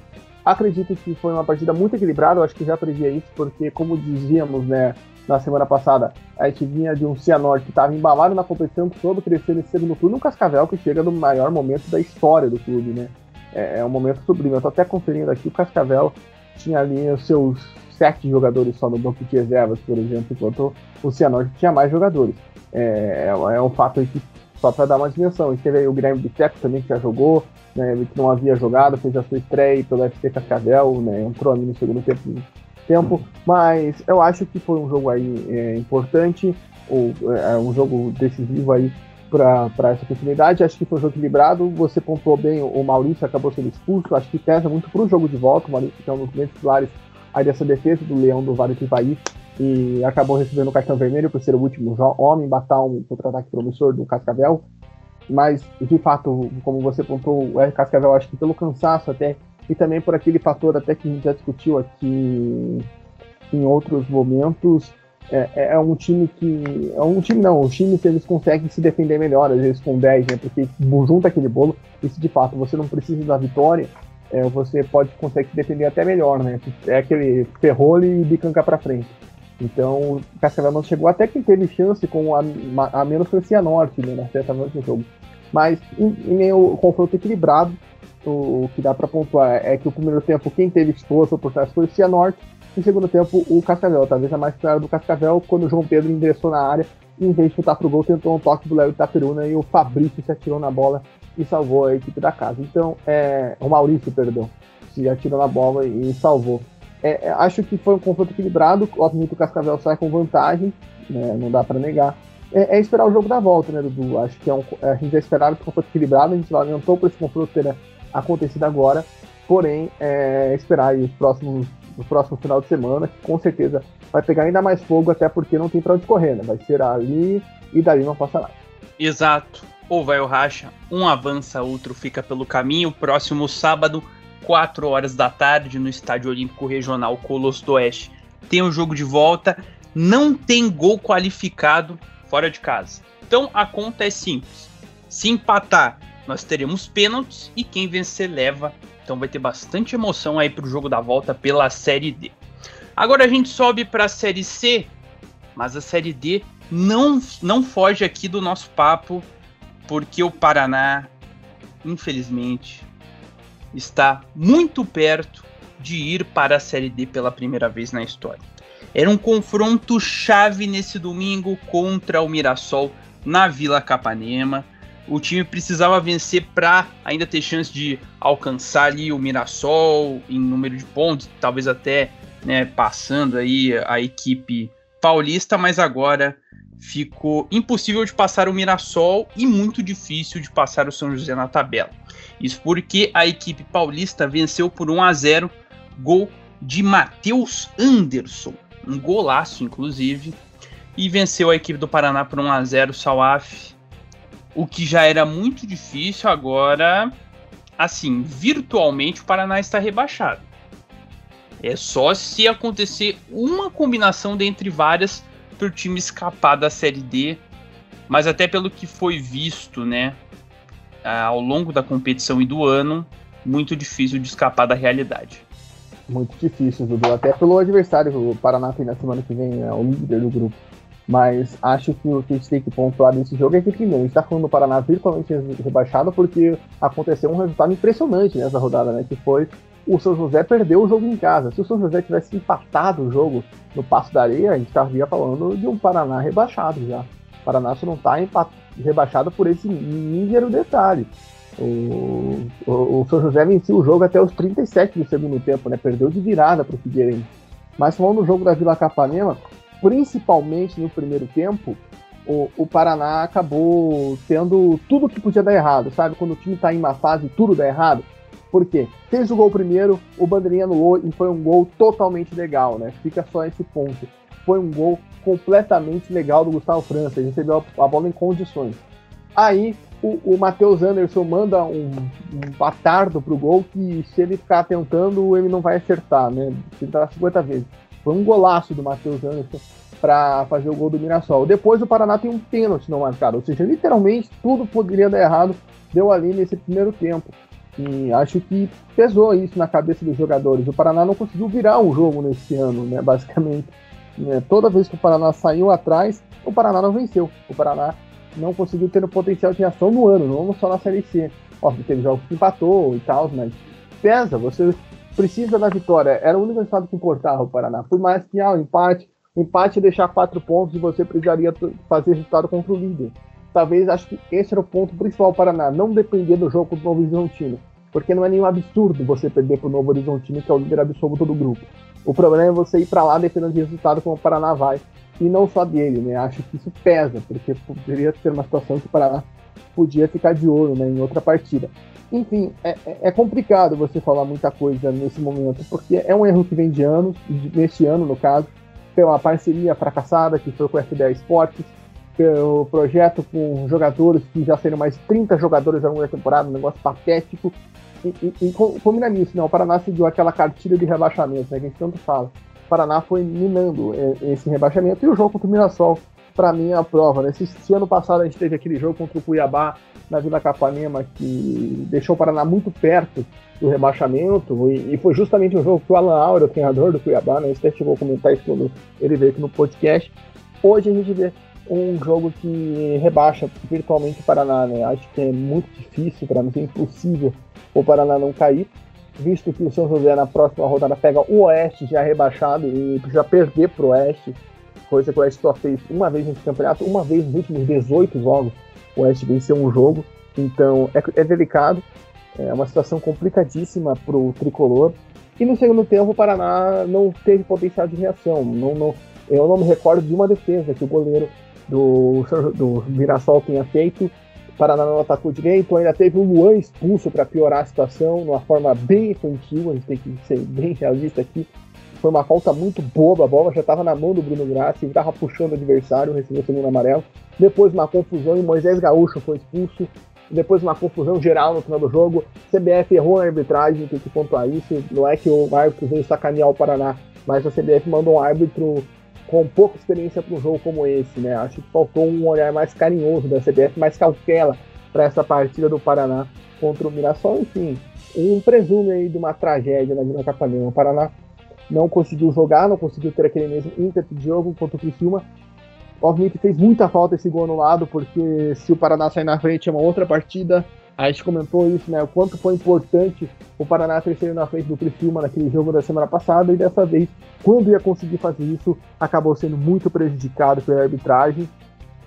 D: Acredito que foi uma partida muito equilibrada, eu acho que já previa isso, porque como dizíamos, né, na semana passada, a gente vinha de um Cianorte que estava embalado na competição, soube crescer nesse segundo turno, um Cascavel que chega no maior momento da história do clube, né? É, é um momento sublime. Eu tô até conferindo aqui, o Cascavel tinha ali os seus sete jogadores só no banco de reservas, por exemplo, enquanto o Cianorte tinha mais jogadores. É, é, é um fato que, só para dar uma dimensão. E teve aí o Guilherme Biteco também, que já jogou, né, que não havia jogado, fez a sua estreia pelo FC Cascavel, né, entrou ali no segundo tempo, tempo. Mas eu acho que foi um jogo aí é, importante, ou, é, um jogo decisivo aí para essa oportunidade. Acho que foi um jogo equilibrado. Você pontuou bem, o Maurício acabou sendo expulso. Acho que pesa muito para o jogo de volta. O Maurício que é um dos grandes pilares aí dessa defesa do Leão do Vale do Ivaí. E acabou recebendo o cartão vermelho por ser o último homem, batar um contra-ataque promissor do Cascavel. Mas, de fato, como você pontuou, o Cascavel, acho que pelo cansaço até, e também por aquele fator até que a gente já discutiu aqui em outros momentos, é, é, é, um time que. É um time não, um time que eles conseguem se defender melhor, às vezes com 10, né? Porque junta aquele bolo, e se de fato você não precisa da vitória, é, você pode conseguir se defender até melhor, né? É aquele ferrolho e bicanca pra frente. Então, Cascavel chegou até que teve chance com a, a menos que o Cianorte, né? Na certa no jogo. Mas em, em meio confronto equilibrado, o, o que dá para pontuar é que o primeiro tempo quem teve esforço por trás foi o Cianorte, no segundo tempo, o Cascavel, talvez a mais clara do Cascavel, quando o João Pedro ingressou na área, e em vez de chutar pro gol, tentou um toque do Léo Itaperuna e o Fabrício se atirou na bola e salvou a equipe da casa. Então, é, o Maurício, perdão, se atirou na bola e salvou. É, é, acho que foi um confronto equilibrado, obviamente o Cascavel sai com vantagem, né, não dá para negar. É, é, esperar o jogo da volta, né, Dudu? Acho que é um, a gente já esperava esse confronto equilibrado, a gente lamentou por esse confronto ter acontecido agora, porém, é, esperar os próximos no próximo final de semana, que com certeza vai pegar ainda mais fogo, até porque não tem para onde correr, né? Vai ser ali e dali não passa nada.
C: Exato. Ou vai o racha, um avança, outro fica pelo caminho. Próximo sábado, 4 horas da tarde, no Estádio Olímpico Regional Colosso do Oeste. Tem o jogo de volta, não tem gol qualificado fora de casa. Então a conta é simples. Se empatar, nós teremos pênaltis e quem vencer leva. Então vai ter bastante emoção aí pro jogo da volta pela Série D. Agora a gente sobe para a Série C, mas a Série D não, não foge aqui do nosso papo, porque o Paraná, infelizmente, está muito perto de ir para a Série D pela primeira vez na história. Era um confronto chave nesse domingo contra o Mirassol na Vila Capanema. O time precisava vencer para ainda ter chance de alcançar ali o Mirassol em número de pontos, talvez até né, passando aí a equipe paulista, mas agora ficou impossível de passar o Mirassol e muito difícil de passar o São José na tabela. Isso porque a equipe paulista venceu por 1 a 0, gol de Matheus Anderson, um golaço inclusive, e venceu a equipe do Paraná por 1 a 0 Salaf, o que já era muito difícil, agora assim, virtualmente o Paraná está rebaixado. É só se acontecer uma combinação dentre várias para o time escapar da Série D, mas até pelo que foi visto, né, ao longo da competição e do ano, muito difícil de escapar da realidade.
D: Muito difícil, Dudu, até pelo adversário o Paraná tem na semana que vem, é o líder do grupo. Mas acho que o que a gente tem que pontuar nesse jogo é que, primeiro, a gente está falando do Paraná virtualmente rebaixado porque aconteceu um resultado impressionante nessa rodada, né? Que foi o São José perdeu o jogo em casa. Se o São José tivesse empatado o jogo no Passo da Areia, a gente estaria falando de um Paraná rebaixado já. O Paraná só não está rebaixado por esse mísero detalhe. O, o, o, São José venceu o jogo até os 37 do segundo tempo, né? Perdeu de virada para o Figueirense. Mas falando do jogo da Vila Capanema, principalmente no primeiro tempo, o, o, Paraná acabou tendo tudo que podia dar errado, sabe? Quando o time está em uma fase tudo dá errado. Por quê? O gol primeiro, o Bandeirinha anulou e foi um gol totalmente legal, né? Fica só esse ponto. Foi um gol completamente legal do Gustavo França, ele recebeu a, bola em condições. Aí o, o Matheus Anderson manda um, um batardo pro gol que se ele ficar tentando, ele não vai acertar, né? Tentar 50 vezes. Foi um golaço do Matheus Anderson para fazer o gol do Mirassol. Depois o Paraná tem um pênalti não marcado, ou seja, literalmente tudo poderia dar errado, deu ali nesse primeiro tempo. E acho que pesou isso na cabeça dos jogadores. O Paraná não conseguiu virar um jogo nesse ano, né? Basicamente. Né? Toda vez que o Paraná saiu atrás, o Paraná não venceu. O Paraná não conseguiu ter o potencial de ação no ano, não só na Série C. Óbvio, teve jogos que empatou e tal, mas pesa, você precisa da vitória. Era o único resultado que importava o Paraná. Por mais que ah, o empate, o empate deixar quatro pontos e você precisaria fazer resultado contra o líder talvez acho que esse era o ponto principal para Paraná, não depender do jogo do Novo Horizontino, porque não é nenhum absurdo você perder para o Novo Horizontino, que é o líder absoluto do grupo. O problema é você ir para lá dependendo de resultado como o Paraná vai, e não só dele, né? Acho que isso pesa, porque poderia ser uma situação que o Paraná podia ficar de olho né, em outra partida. Enfim, é, é, é complicado você falar muita coisa nesse momento, porque é um erro que vem de anos, neste ano no caso, uma parceria fracassada que foi com o FDA Esportes, o projeto com jogadores que já seriam mais 30 jogadores ao longo da temporada, um negócio patético. E, e, e combina nisso, né? O Paraná seguiu aquela cartilha de rebaixamento, né? Que a gente tanto fala. O Paraná foi minando é, esse rebaixamento e o jogo contra o Mirassol, para mim, é a prova. Né? Se, se, ano passado a gente teve aquele jogo contra o Cuiabá na Vila Capanema que deixou o Paraná muito perto do rebaixamento, e, e foi justamente um jogo que o Alan Aura, o treinador do Cuiabá, né? Você chegou comentar isso quando ele veio aqui no podcast. Hoje a gente vê um jogo que rebaixa virtualmente o Paraná, né? Acho que é muito difícil, para mim é impossível o Paraná não cair, visto que o São José na próxima rodada pega o Oeste já rebaixado e precisa perder pro Oeste, coisa que o Oeste só fez uma vez nesse campeonato, uma vez nos últimos 18 jogos o Oeste venceu um jogo, então é, é delicado, é uma situação complicadíssima pro tricolor. E no segundo tempo o Paraná não teve potencial de reação, não, não, eu não me recordo de uma defesa que o goleiro do, do Mirassol tenha feito. O Paraná não atacou direito, ainda teve o Luan expulso para piorar a situação, de uma forma bem infantil, a gente tem que ser bem realista aqui. Foi uma falta muito boba, a bola já estava na mão do Bruno Graça, ele estava puxando o adversário, recebeu o segundo amarelo. Depois uma confusão e Moisés Gaúcho foi expulso. Depois uma confusão geral no final do jogo. CBF errou na arbitragem, tem que pontuar isso. Não é que o árbitro veio sacanear o Paraná, mas a CBF mandou um árbitro com pouca experiência para um jogo como esse, né? Acho que faltou um olhar mais carinhoso da CBF, mais cautela para essa partida do Paraná contra o Mirassol. Enfim, um presume aí de uma tragédia na Vila Capanema. O Paraná não conseguiu jogar, não conseguiu ter aquele mesmo ímpeto de jogo contra o Criciúma. Obviamente fez muita falta esse gol anulado, porque se o Paraná sair na frente é uma outra partida. A gente comentou isso, né? O quanto foi importante o Paraná ter saído na frente do Criciúma naquele jogo da semana passada e dessa vez, quando ia conseguir fazer isso, acabou sendo muito prejudicado pela arbitragem.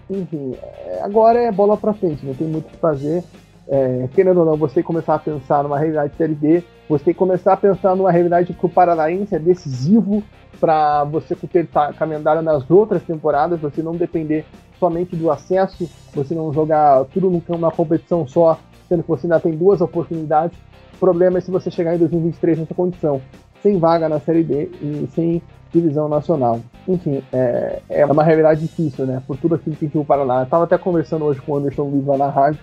D: Enfim, é, agora é bola para frente, não tem muito o que fazer. É, querendo ou não, você começar a pensar numa realidade Série B, você tem que começar a pensar numa realidade que o Paranaense é decisivo para você ter calendário nas outras temporadas, você não depender somente do acesso, você não jogar tudo numa competição só, sendo que você ainda tem duas oportunidades. O problema é se você chegar em 2023 nessa condição, sem vaga na Série B e sem divisão nacional. Enfim, é, é uma realidade difícil, né? Por tudo aquilo que o Paraná. Estava até conversando hoje com o Anderson lá na rádio,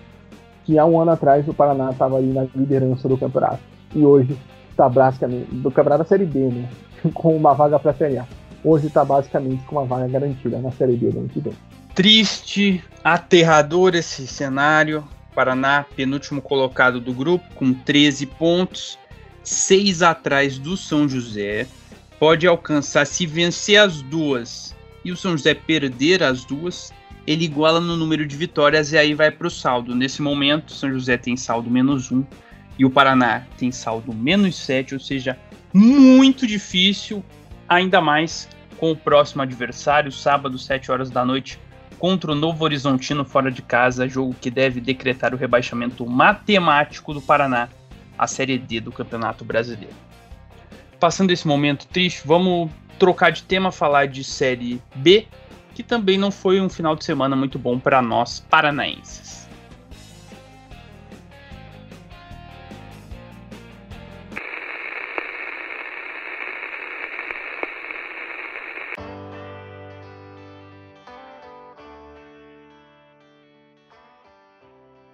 D: que há um ano atrás o Paraná estava ali na liderança do campeonato. E hoje está basicamente do campeonato da Série B, né? Com uma vaga para a Série A. Hoje está basicamente com uma vaga garantida na Série B do ano que vem.
C: Triste, aterrador esse cenário. Paraná, penúltimo colocado do grupo, com 13 pontos, 6 atrás do São José. Pode alcançar, se vencer as duas e o São José perder as duas, ele iguala no número de vitórias e aí vai para o saldo. Nesse momento, São José tem saldo menos 1 e o Paraná tem saldo menos 7, ou seja, muito difícil, ainda mais com o próximo adversário, sábado, 7 horas da noite, contra o Novo Horizontino fora de casa, jogo que deve decretar o rebaixamento matemático do Paraná à Série D do Campeonato Brasileiro. Passando esse momento triste, vamos trocar de tema, falar de Série B que também não foi um final de semana muito bom para nós paranaenses.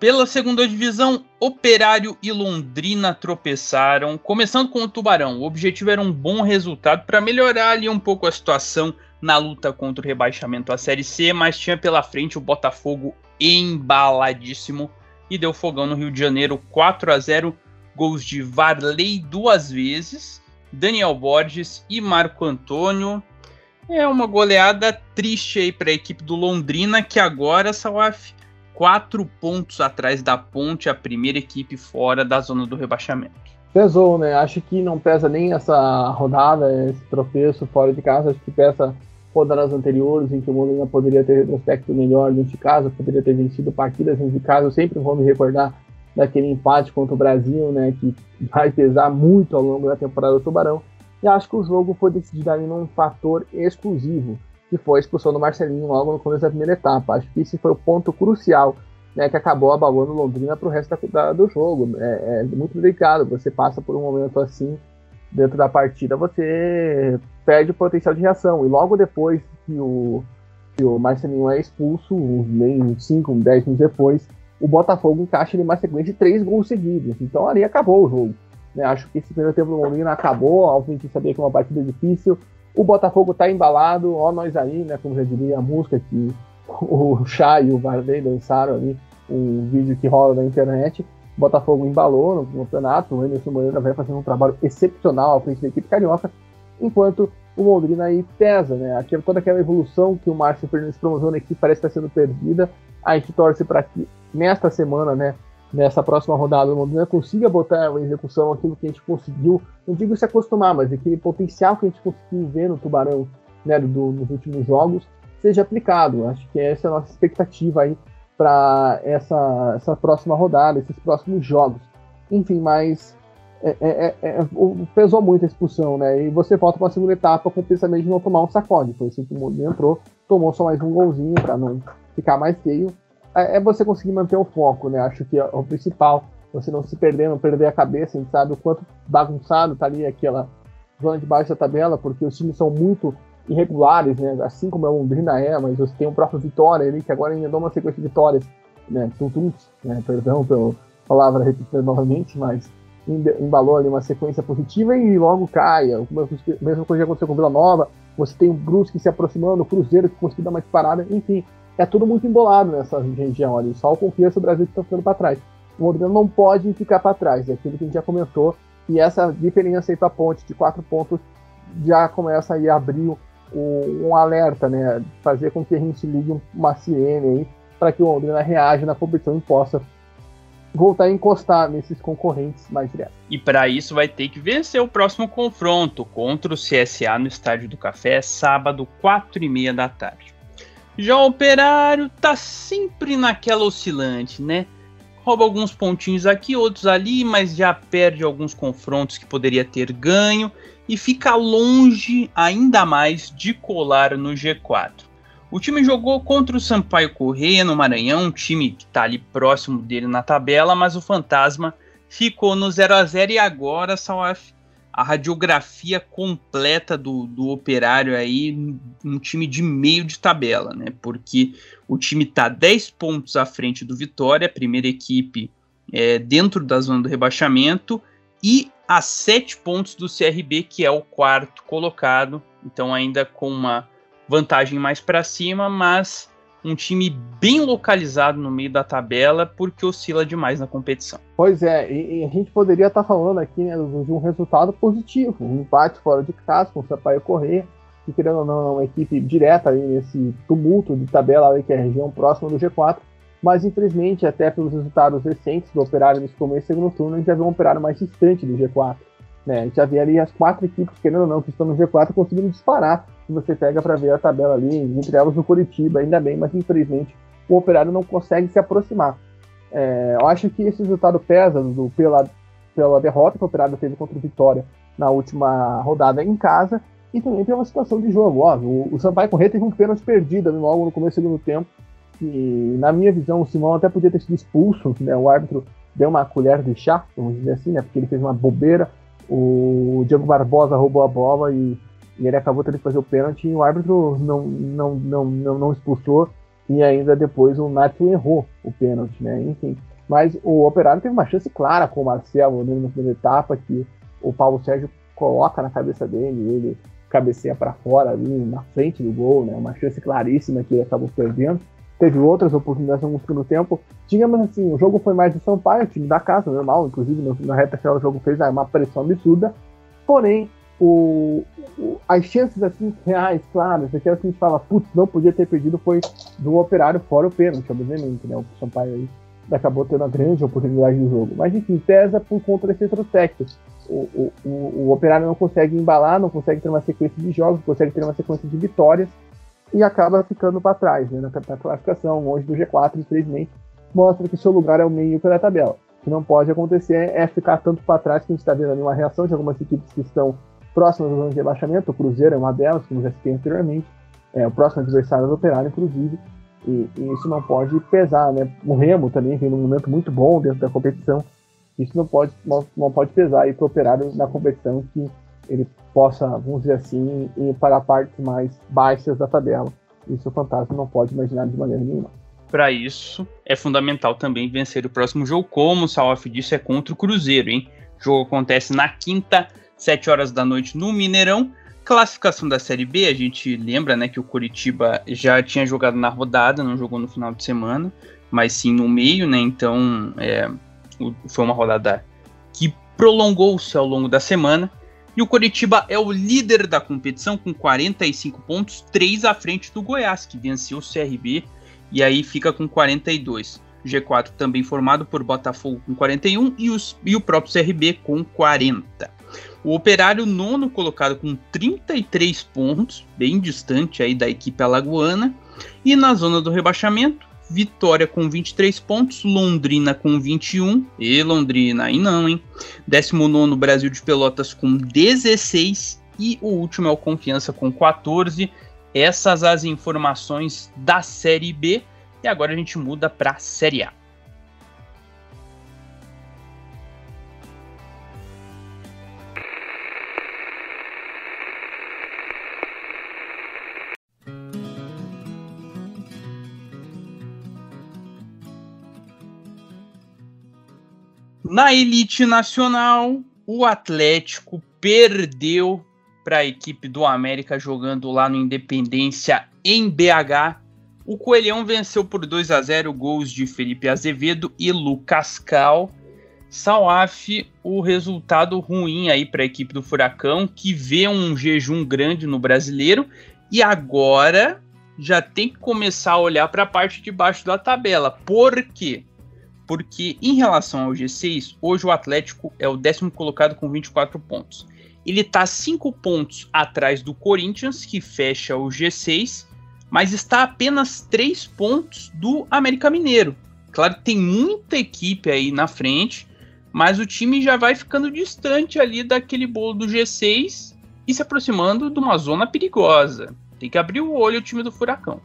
C: Pela segunda divisão, Operário e Londrina tropeçaram, começando com o Tubarão. O objetivo era um bom resultado para melhorar ali um pouco a situação na luta contra o rebaixamento à Série C, mas tinha pela frente o Botafogo embaladíssimo e deu fogão no Rio de Janeiro 4 a 0 gols de Varley duas vezes, Daniel Borges e Marco Antônio. É uma goleada triste aí para a equipe do Londrina, que agora, Salaf, quatro pontos atrás da Ponte, a primeira equipe fora da zona do rebaixamento.
D: Pesou, né? Acho que não pesa nem essa rodada, esse tropeço fora de casa, acho que pesa rodadas anteriores em que o Molina poderia ter retrospecto melhor dentro de casa, poderia ter vencido partidas dentro de casa. Eu sempre vou me recordar daquele empate contra o Brasil, né, que vai pesar muito ao longo da temporada do Tubarão. E acho que o jogo foi decidido ali num fator exclusivo, que foi a expulsão do Marcelinho logo no começo da primeira etapa. Acho que esse foi o ponto crucial né, que acabou abalando Londrina para o resto da, da, do jogo. É, é muito delicado, você passa por um momento assim dentro da partida, você perde o potencial de reação. E logo depois que o, que o Marcelinho é expulso, nem 5, 10 minutos depois, o Botafogo encaixa em uma sequência de três gols seguidos. Então ali acabou o jogo. Né? Acho que esse primeiro tempo do Molina acabou, obviamente sabia que é uma partida difícil. O Botafogo tá embalado, ó nós aí, né? Como já diria a música que o Chá e o Varley dançaram ali, um vídeo que rola na internet. O Botafogo embalou no campeonato, o Emerson Moreira vai fazendo um trabalho excepcional à frente da equipe carioca, enquanto o Londrina aí pesa, né? Aqui, toda aquela evolução que o Márcio Fernandes promoveu na equipe parece estar sendo perdida. A gente torce para que nesta semana, né, nessa próxima rodada, o Londrina consiga botar em execução aquilo que a gente conseguiu, não digo se acostumar, mas aquele potencial que a gente conseguiu ver no Tubarão né, do, nos últimos jogos seja aplicado. Acho que essa é a nossa expectativa aí para essa, essa próxima rodada, esses próximos jogos. Enfim, mas é, é, é, é pesou muito a expulsão, né? E você volta para a segunda etapa com o pensamento de não tomar um sacode. Foi assim que o Mourinho entrou, tomou só mais um golzinho para não ficar mais feio. É, é, você conseguir manter o foco, né? Acho que é o principal. Você não se perder, não perder a cabeça. A gente sabe o quanto bagunçado tá ali aquela, zona de baixo da tabela, porque os times são muito irregulares, né? Assim como a Londrina é, mas você tem o próprio Vitória ali, que agora ainda dá uma sequência de vitórias, né? Tum, né? Perdão pela palavra repetindo novamente, mas embalou ali uma sequência positiva e logo cai. A mesma coisa que aconteceu com Vila Nova. Você tem o Brusque se aproximando, o Cruzeiro que conseguiu dar uma disparada, enfim. É tudo muito embolado nessa região ali. Só o confiança do Brasil está ficando para trás. O Londrina não pode ficar para trás, é aquilo que a gente já comentou. E essa diferença aí para a ponte de quatro pontos já começa a abrir um, um alerta, né? Fazer com que a gente ligue uma sirene aí para que o Londrina reaja na competição e possa voltar a encostar nesses concorrentes mais diretos.
C: E para isso vai ter que vencer o próximo confronto contra o CSA no Estádio do Café, sábado, 4 e meia da tarde. Já o Operário tá sempre naquela oscilante, né? Rouba alguns pontinhos aqui, outros ali, mas já perde alguns confrontos que poderia ter ganho e fica longe ainda mais de colar no G4. O time jogou contra o Sampaio Correia no Maranhão, um time que está ali próximo dele na tabela, mas o Fantasma ficou no 0 a 0 e agora, Salaf, a radiografia completa do, do operário aí, um time de meio de tabela, né? Porque o time está 10 pontos à frente do Vitória, primeira equipe é, dentro da zona do rebaixamento, e a 7 pontos do CRB, que é o quarto colocado, então ainda com uma vantagem mais para cima, mas um time bem localizado no meio da tabela porque oscila demais na competição.
D: Pois é, e, a gente poderia estar tá falando aqui né, de um resultado positivo, um empate fora de casa com o Sampaio Corrêa, que querendo ou não é uma equipe direta aí nesse tumulto de tabela que é a região próxima do G4, mas infelizmente até pelos resultados recentes do Operário nesse começo do segundo turno, a gente já viu um Operário mais distante do G4. Né? A gente já vê ali as quatro equipes, querendo ou não, que estão no G4 conseguindo disparar se você pega para ver a tabela ali, entre elas o Curitiba, ainda bem, mas infelizmente o Operário não consegue se aproximar. É, eu acho que esse resultado pesa do, pela, pela derrota que o Operário teve contra o Vitória na última rodada em casa e também pela situação de jogo. Óbvio, o, o Sampaio Corrêa teve um pênalti perdido logo no começo do segundo tempo e, na minha visão, o Simão até podia ter sido expulso, né? o árbitro deu uma colher de chá, vamos dizer assim, né? porque ele fez uma bobeira, o Diego Barbosa roubou a bola e e ele acabou tendo que fazer o pênalti e o árbitro não, não, não, não, não expulsou e ainda depois o Nacho errou o pênalti, né? Enfim. Mas o Operário teve uma chance clara com o Marcelo né, na primeira etapa, que o Paulo Sérgio coloca na cabeça dele, ele cabeceia para fora ali na frente do gol, né? Uma chance claríssima que ele acabou perdendo. Teve outras oportunidades no segundo tempo. Digamos assim, o jogo foi mais do Sampaio, o time da casa, normal, inclusive na reta final do jogo fez uma pressão absurda. Porém, o, o, as chances assim reais, claras, aquelas que a gente fala, putz, não podia ter perdido, foi do operário fora o pênalti, obviamente, né? O Sampaio aí acabou tendo a grande oportunidade do jogo. Mas enfim, pesa por conta desse retrospecto. O, o, o, operário não consegue embalar, não consegue ter uma sequência de jogos, não consegue ter uma sequência de vitórias e acaba ficando para trás né, na, na classificação, longe do G4, infelizmente. Mostra que seu lugar é o meio pela tabela. O que não pode acontecer é ficar tanto para trás que a gente está vendo ali uma reação de algumas equipes que estão próximas da zona de rebaixamento. O Cruzeiro é uma delas, como já citei anteriormente. É o próximo adversário do Operário, inclusive. E, e, isso não pode pesar, né? O Remo também vem num momento muito bom dentro da competição. Isso não pode, não, pode pesar para o Operário na competição que ele possa, vamos dizer assim, ir para partes mais baixas da tabela. Isso o Fantasma não pode imaginar de maneira nenhuma.
C: Para isso, é fundamental também vencer o próximo jogo, como o Salaf disse, é contra o Cruzeiro, hein? O jogo acontece na quinta 7 horas da noite no Mineirão. Classificação da Série B, a gente lembra né, que o Curitiba já tinha jogado na rodada, não jogou no final de semana, mas sim no meio, né? Então é, foi uma rodada que prolongou-se ao longo da semana. E o Curitiba é o líder da competição com 45 pontos, 3 à frente do Goiás, que venceu o CRB e aí fica com 42. G4 também formado por Botafogo com 41 e, os, e o próprio CRB com 40. O Operário nono colocado com 33 pontos, bem distante aí da equipe alagoana. E na zona do rebaixamento, Vitória com 23 pontos, Londrina com 21. E Londrina aí não, hein? 19 Brasil de Pelotas com 16. E o último é o Confiança com 14. Essas as informações da Série B. E agora a gente muda para a Série A. Na elite nacional, o Atlético perdeu para a equipe do América jogando lá no Independência em BH. O Coelhão venceu por 2 a 0 gols de Felipe Azevedo e Lucas Cal. Salaf, o resultado ruim aí para a equipe do Furacão, que vê um jejum grande no brasileiro e agora já tem que começar a olhar para a parte de baixo da tabela. Por quê? Porque em relação ao G6, hoje o Atlético é o décimo colocado com 24 pontos. Ele está 5 pontos atrás do Corinthians, que fecha o G6, mas está apenas 3 pontos do América Mineiro. Claro tem muita equipe aí na frente, mas o time já vai ficando distante ali daquele bolo do G6 e se aproximando de uma zona perigosa. Tem que abrir o olho o time do Furacão.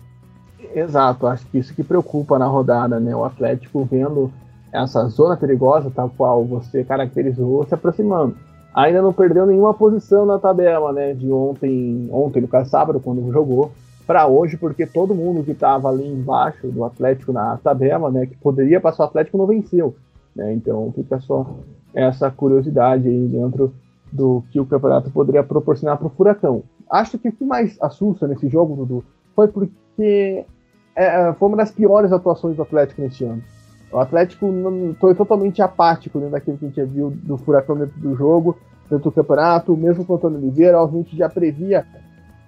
D: Exato, acho que isso que preocupa na rodada, né? O Atlético vendo essa zona perigosa, tal qual você caracterizou, se aproximando. Ainda não perdeu nenhuma posição na tabela, né? De ontem, ontem no sábado, quando jogou, para hoje, porque todo mundo que estava ali embaixo do Atlético na tabela, né? Que poderia passar o Atlético não venceu. Né? Então fica só essa curiosidade aí dentro do que o campeonato poderia proporcionar para o Furacão. Acho que o que mais assusta nesse jogo, Dudu, foi porque é, foi uma das piores atuações do Atlético neste ano. O Atlético foi totalmente apático dentro daquilo que a gente viu do Furacão dentro do jogo, dentro do campeonato, mesmo com o Antônio Oliveira, a gente já previa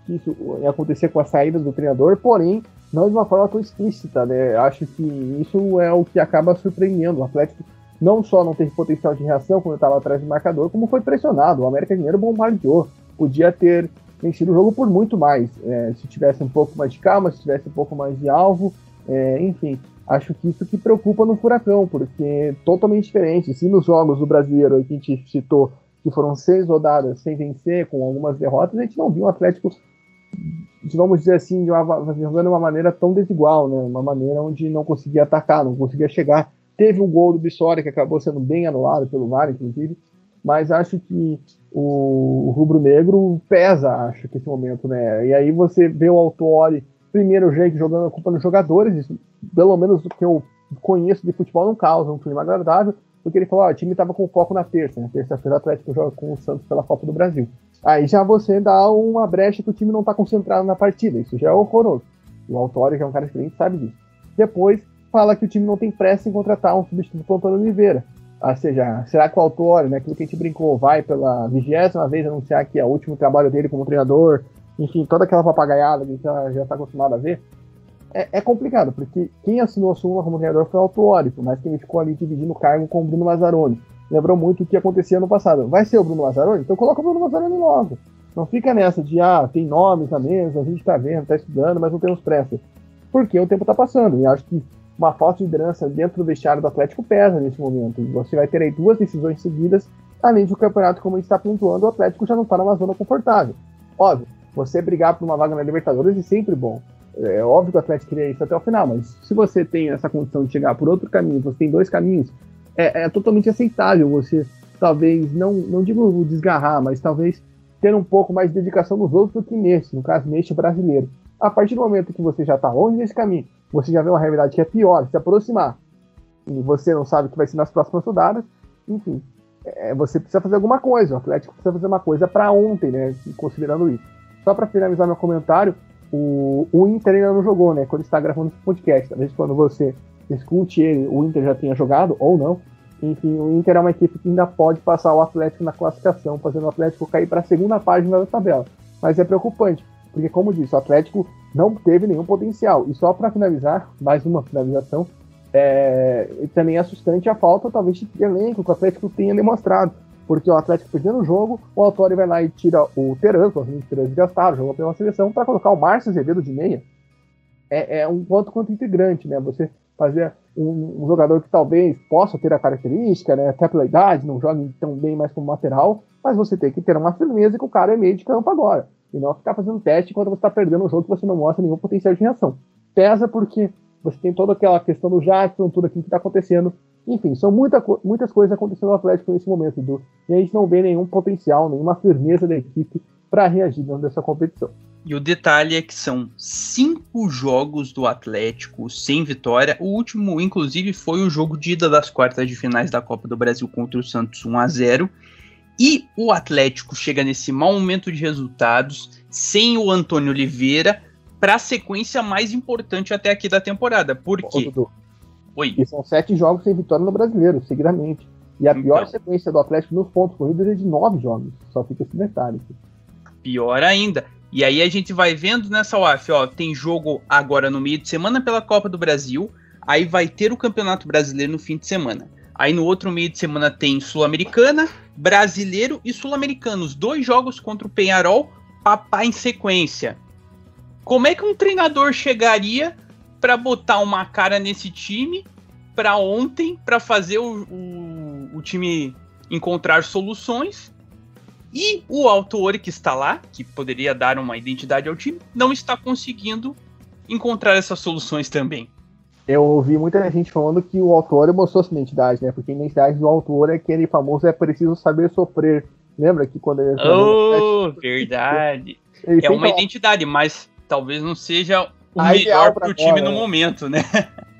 D: que isso ia acontecer com a saída do treinador, porém, não de uma forma tão explícita, né? Acho que isso é o que acaba surpreendendo. O Atlético não só não teve potencial de reação quando estava atrás do marcador, como foi pressionado. O América Mineiro bombardeou. Podia ter vencido o jogo por muito mais. É, se tivesse um pouco mais de calma, se tivesse um pouco mais de alvo, é, enfim. Acho que isso que preocupa no Furacão, porque é totalmente diferente. Se nos jogos do brasileiro que a gente citou, que foram seis rodadas sem vencer, com algumas derrotas, a gente não viu o Atlético, vamos dizer assim, de uma, jogando de uma maneira tão desigual, né? uma maneira onde não conseguia atacar, não conseguia chegar Teve um gol do Bissori que acabou sendo bem anulado pelo VAR, inclusive, mas acho que o rubro-negro pesa, acho que esse momento, né? E aí você vê o Autori, primeiro jeito, jogando a culpa nos jogadores, isso, pelo menos o que eu conheço de futebol não causa um clima agradável, porque ele falou, ó, o time estava com foco na terça, né? Terça-feira o Atlético joga com o Santos pela Copa do Brasil. Aí já você dá uma brecha que o time não está concentrado na partida, isso já é horroroso. O Autori, que é um cara experiente, sabe disso. Depois, fala que o time não tem pressa em contratar um substituto para Antônio Oliveira. Ou seja, será que o autor, né, aquilo que a gente brincou, vai pela vigésima vez anunciar que é o último trabalho dele como treinador, enfim, toda aquela papagaiada que a gente já está acostumado a ver? É, é, complicado, porque quem assinou a súmula como treinador foi o Autuori, mas quem ficou ali dividindo o cargo com o Bruno Mazzaroni. Lembrou muito o que acontecia no passado. Vai ser o Bruno Mazzaroni? Então coloca o Bruno Mazzaroni logo. Não fica nessa de, ah, tem nomes na mesa, a gente está vendo, está estudando, mas não temos pressa. Porque o tempo está passando. E acho que uma falta de liderança dentro do vestiário do Atlético pesa nesse momento. Você vai ter aí duas decisões seguidas, além de o campeonato, como a gente está pontuando, o Atlético já não está numa zona confortável. Óbvio, você brigar por uma vaga na Libertadores é sempre bom. É óbvio que o Atlético queria isso até o final, mas se você tem essa condição de chegar por outro caminho, você tem dois caminhos, é, é totalmente aceitável você, talvez, não, não digo desgarrar, mas talvez ter um pouco mais de dedicação nos outros do que nesse, no caso, neste brasileiro. A partir do momento que você já está longe desse caminho, você já vê uma realidade que é pior, se aproximar, e você não sabe o que vai ser nas próximas rodadas, enfim, é, você precisa fazer alguma coisa. O Atlético precisa fazer uma coisa para ontem, né? Considerando isso. Só para finalizar meu comentário, o, o Inter ainda não jogou, né? Quando está gravando esse podcast. Talvez quando você escute ele, o Inter já tenha jogado, ou não. Enfim, o Inter é uma equipe que ainda pode passar o Atlético na classificação, fazendo o Atlético cair para a segunda página da tabela. Mas é preocupante, porque, como disse, o Atlético não teve nenhum potencial. E só para finalizar, mais uma finalização, é, também é assustante a falta, talvez, de elenco que o Atlético tenha demonstrado. Porque o Atlético perdendo o jogo, o Autori vai lá e tira o Teran, o Teran desgastado, jogou pela seleção, para colocar o Márcio Azevedo de meia. É, é um quanto quanto integrante, né? Você fazer um, um, jogador que talvez possa ter a característica, né? Até pela idade, não joga tão bem mais como lateral, mas você tem que ter uma firmeza que o cara é meio de campo agora. E não ficar fazendo teste enquanto você está perdendo um jogo que você não mostra nenhum potencial de reação. Pesa porque você tem toda aquela questão do Jackson, tudo aquilo que está acontecendo. Enfim, são muita, muitas coisas acontecendo no Atlético nesse momento, Edu. E a gente não vê nenhum potencial, nenhuma firmeza da equipe para reagir dentro dessa competição.
C: E o detalhe é que são cinco jogos do Atlético sem vitória. O último, inclusive, foi o jogo de ida das quartas de finais da Copa do Brasil contra o Santos 1 a 0 E o Atlético chega nesse mau momento de resultados, sem o Antônio Oliveira, para a sequência mais importante até aqui da temporada. Por quê?
D: Oi. E são sete jogos sem vitória no brasileiro, seguidamente. E a pior então. sequência do Atlético nos pontos corridos é de nove jogos. Só fica esse detalhe.
C: Pior ainda. E aí a gente vai vendo nessa UAF, ó, tem jogo agora no meio de semana pela Copa do Brasil, aí vai ter o Campeonato Brasileiro no fim de semana. Aí no outro meio de semana tem Sul-Americana, Brasileiro e Sul-Americano, os dois jogos contra o Penharol, papá em sequência. Como é que um treinador chegaria para botar uma cara nesse time para ontem, para fazer o, o, o time encontrar soluções e o autor que está lá, que poderia dar uma identidade ao time, não está conseguindo encontrar essas soluções também.
D: Eu ouvi muita gente falando que o autor mostrou sua identidade, né? Porque a identidade do autor é aquele famoso é preciso saber sofrer. Lembra que quando ele.
C: Oh, verdade. Ele é uma identidade, mas talvez não seja o a melhor para o time no momento, né?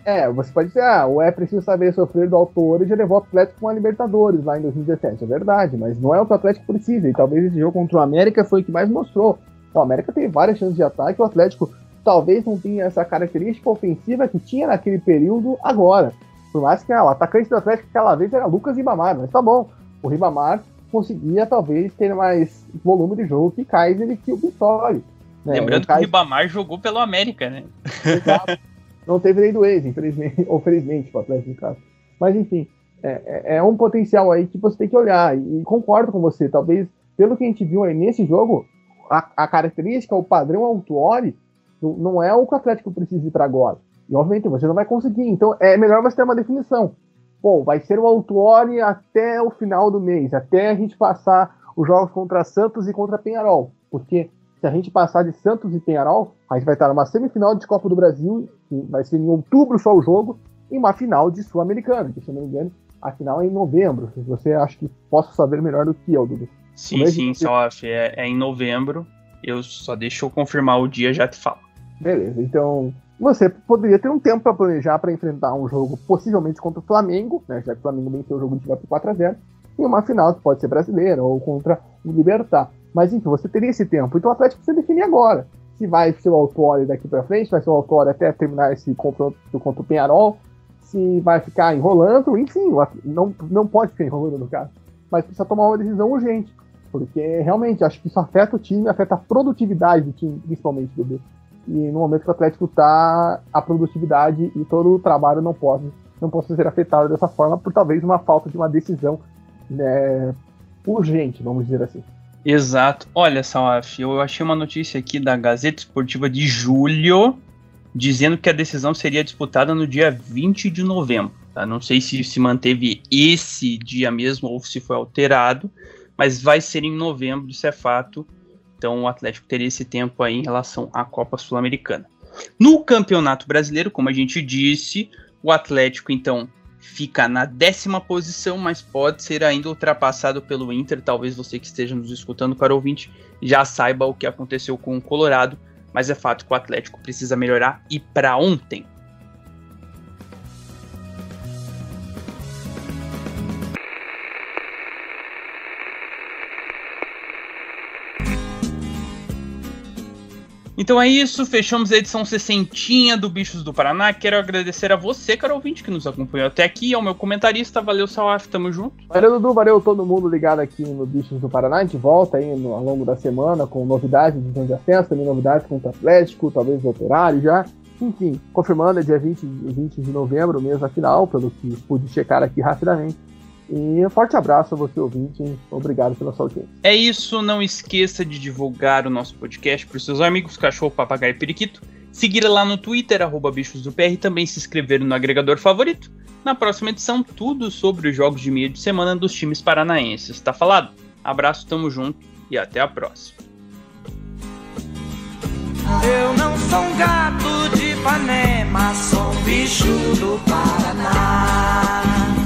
D: É, você pode dizer, ah, o é preciso saber sofrer do autor e já levou o Atlético com a Libertadores lá em 2017. É verdade, mas não é o que o Atlético precisa. E talvez esse jogo contra o América foi o que mais mostrou. O América tem várias chances de ataque, o Atlético talvez não tenha essa característica ofensiva que tinha naquele período agora. Por mais que ah, o atacante do Atlético aquela vez era Lucas Ribamar, mas tá bom. O Ribamar conseguia talvez ter mais volume de jogo que Kaiser e que o Vitória.
C: Né? Lembrando o que o Ribamar jogou pelo América, né? Exato.
D: Não teve lei do ex, infelizmente, ou felizmente, para o Atlético, no caso. Mas, enfim, é, é, é, um potencial aí que você tem que olhar. E, concordo com você, talvez, pelo que a gente viu aí nesse jogo, a, a característica, o padrão Autuori, não, não é o que o Atlético precisa ir para agora. E, obviamente, você não vai conseguir. Então, é melhor você ter uma definição. Bom, vai ser o Autuori até o final do mês, até a gente passar os jogos contra Santos e contra Penharol. Porque se a gente passar de Santos e Penharol, a gente vai estar numa semifinal de Copa do Brasil, que vai ser em outubro só o jogo, e uma final de Sul-Americana, que se não me engano, a final é em novembro. Você acha que possa saber melhor do que eu, Dudu?
C: Sim, sim, só é, é em novembro. Eu só deixo eu confirmar o dia já te falo.
D: Beleza, então você poderia ter um tempo para planejar para enfrentar um jogo possivelmente contra o Flamengo, né, já que o Flamengo venceu o jogo de vai por 4 a 0 e uma final que pode ser brasileira ou contra o Libertar. Mas enfim, você teria esse tempo. Então o Atlético precisa definir agora. Se vai ser o Autório daqui para frente, vai ser o Autório até terminar esse confronto contra o Penharol, se vai ficar enrolando, enfim, não, não pode ficar enrolando no caso. Mas precisa tomar uma decisão urgente. Porque realmente acho que isso afeta o time, afeta a produtividade do time, principalmente do E no momento que o Atlético está, a produtividade e todo o trabalho não pode, não pode ser afetado dessa forma por talvez uma falta de uma decisão né, urgente, vamos dizer assim.
C: Exato. Olha, Salaf, eu achei uma notícia aqui da Gazeta Esportiva de julho dizendo que a decisão seria disputada no dia 20 de novembro. Tá? Não sei se se manteve esse dia mesmo ou se foi alterado, mas vai ser em novembro, isso é fato. Então o Atlético teria esse tempo aí em relação à Copa Sul-Americana. No Campeonato Brasileiro, como a gente disse, o Atlético então fica na décima posição, mas pode ser ainda ultrapassado pelo Inter. Talvez você que esteja nos escutando, para ouvinte, já saiba o que aconteceu com o Colorado, mas é fato que o Atlético precisa melhorar e para ontem. Então é isso, fechamos a edição 60 do Bichos do Paraná. Quero agradecer a você, caro ouvinte, que nos acompanhou até aqui, ao meu comentarista. Valeu, Salaf, tamo junto.
D: Valeu, Dudu, valeu todo mundo ligado aqui no Bichos do Paraná. A gente volta aí no, ao longo da semana com novidades de de acesso, também novidades contra o Atlético, talvez o Operário já. Enfim, confirmando, é dia 20, 20 de novembro, mês da final, pelo que pude checar aqui rapidamente. E um forte abraço a você, ouvinte. Obrigado pela sua audiência.
C: É isso. Não esqueça de divulgar o nosso podcast para os seus amigos, cachorro, papagaio e periquito. Seguir lá no Twitter, arroba bichos do PR, e também se inscrever no agregador favorito. Na próxima edição, tudo sobre os jogos de meio de semana dos times paranaenses. Tá falado? Abraço, tamo junto e até a próxima.
B: Eu não sou um gato de Ipanema, sou um bicho do Paraná.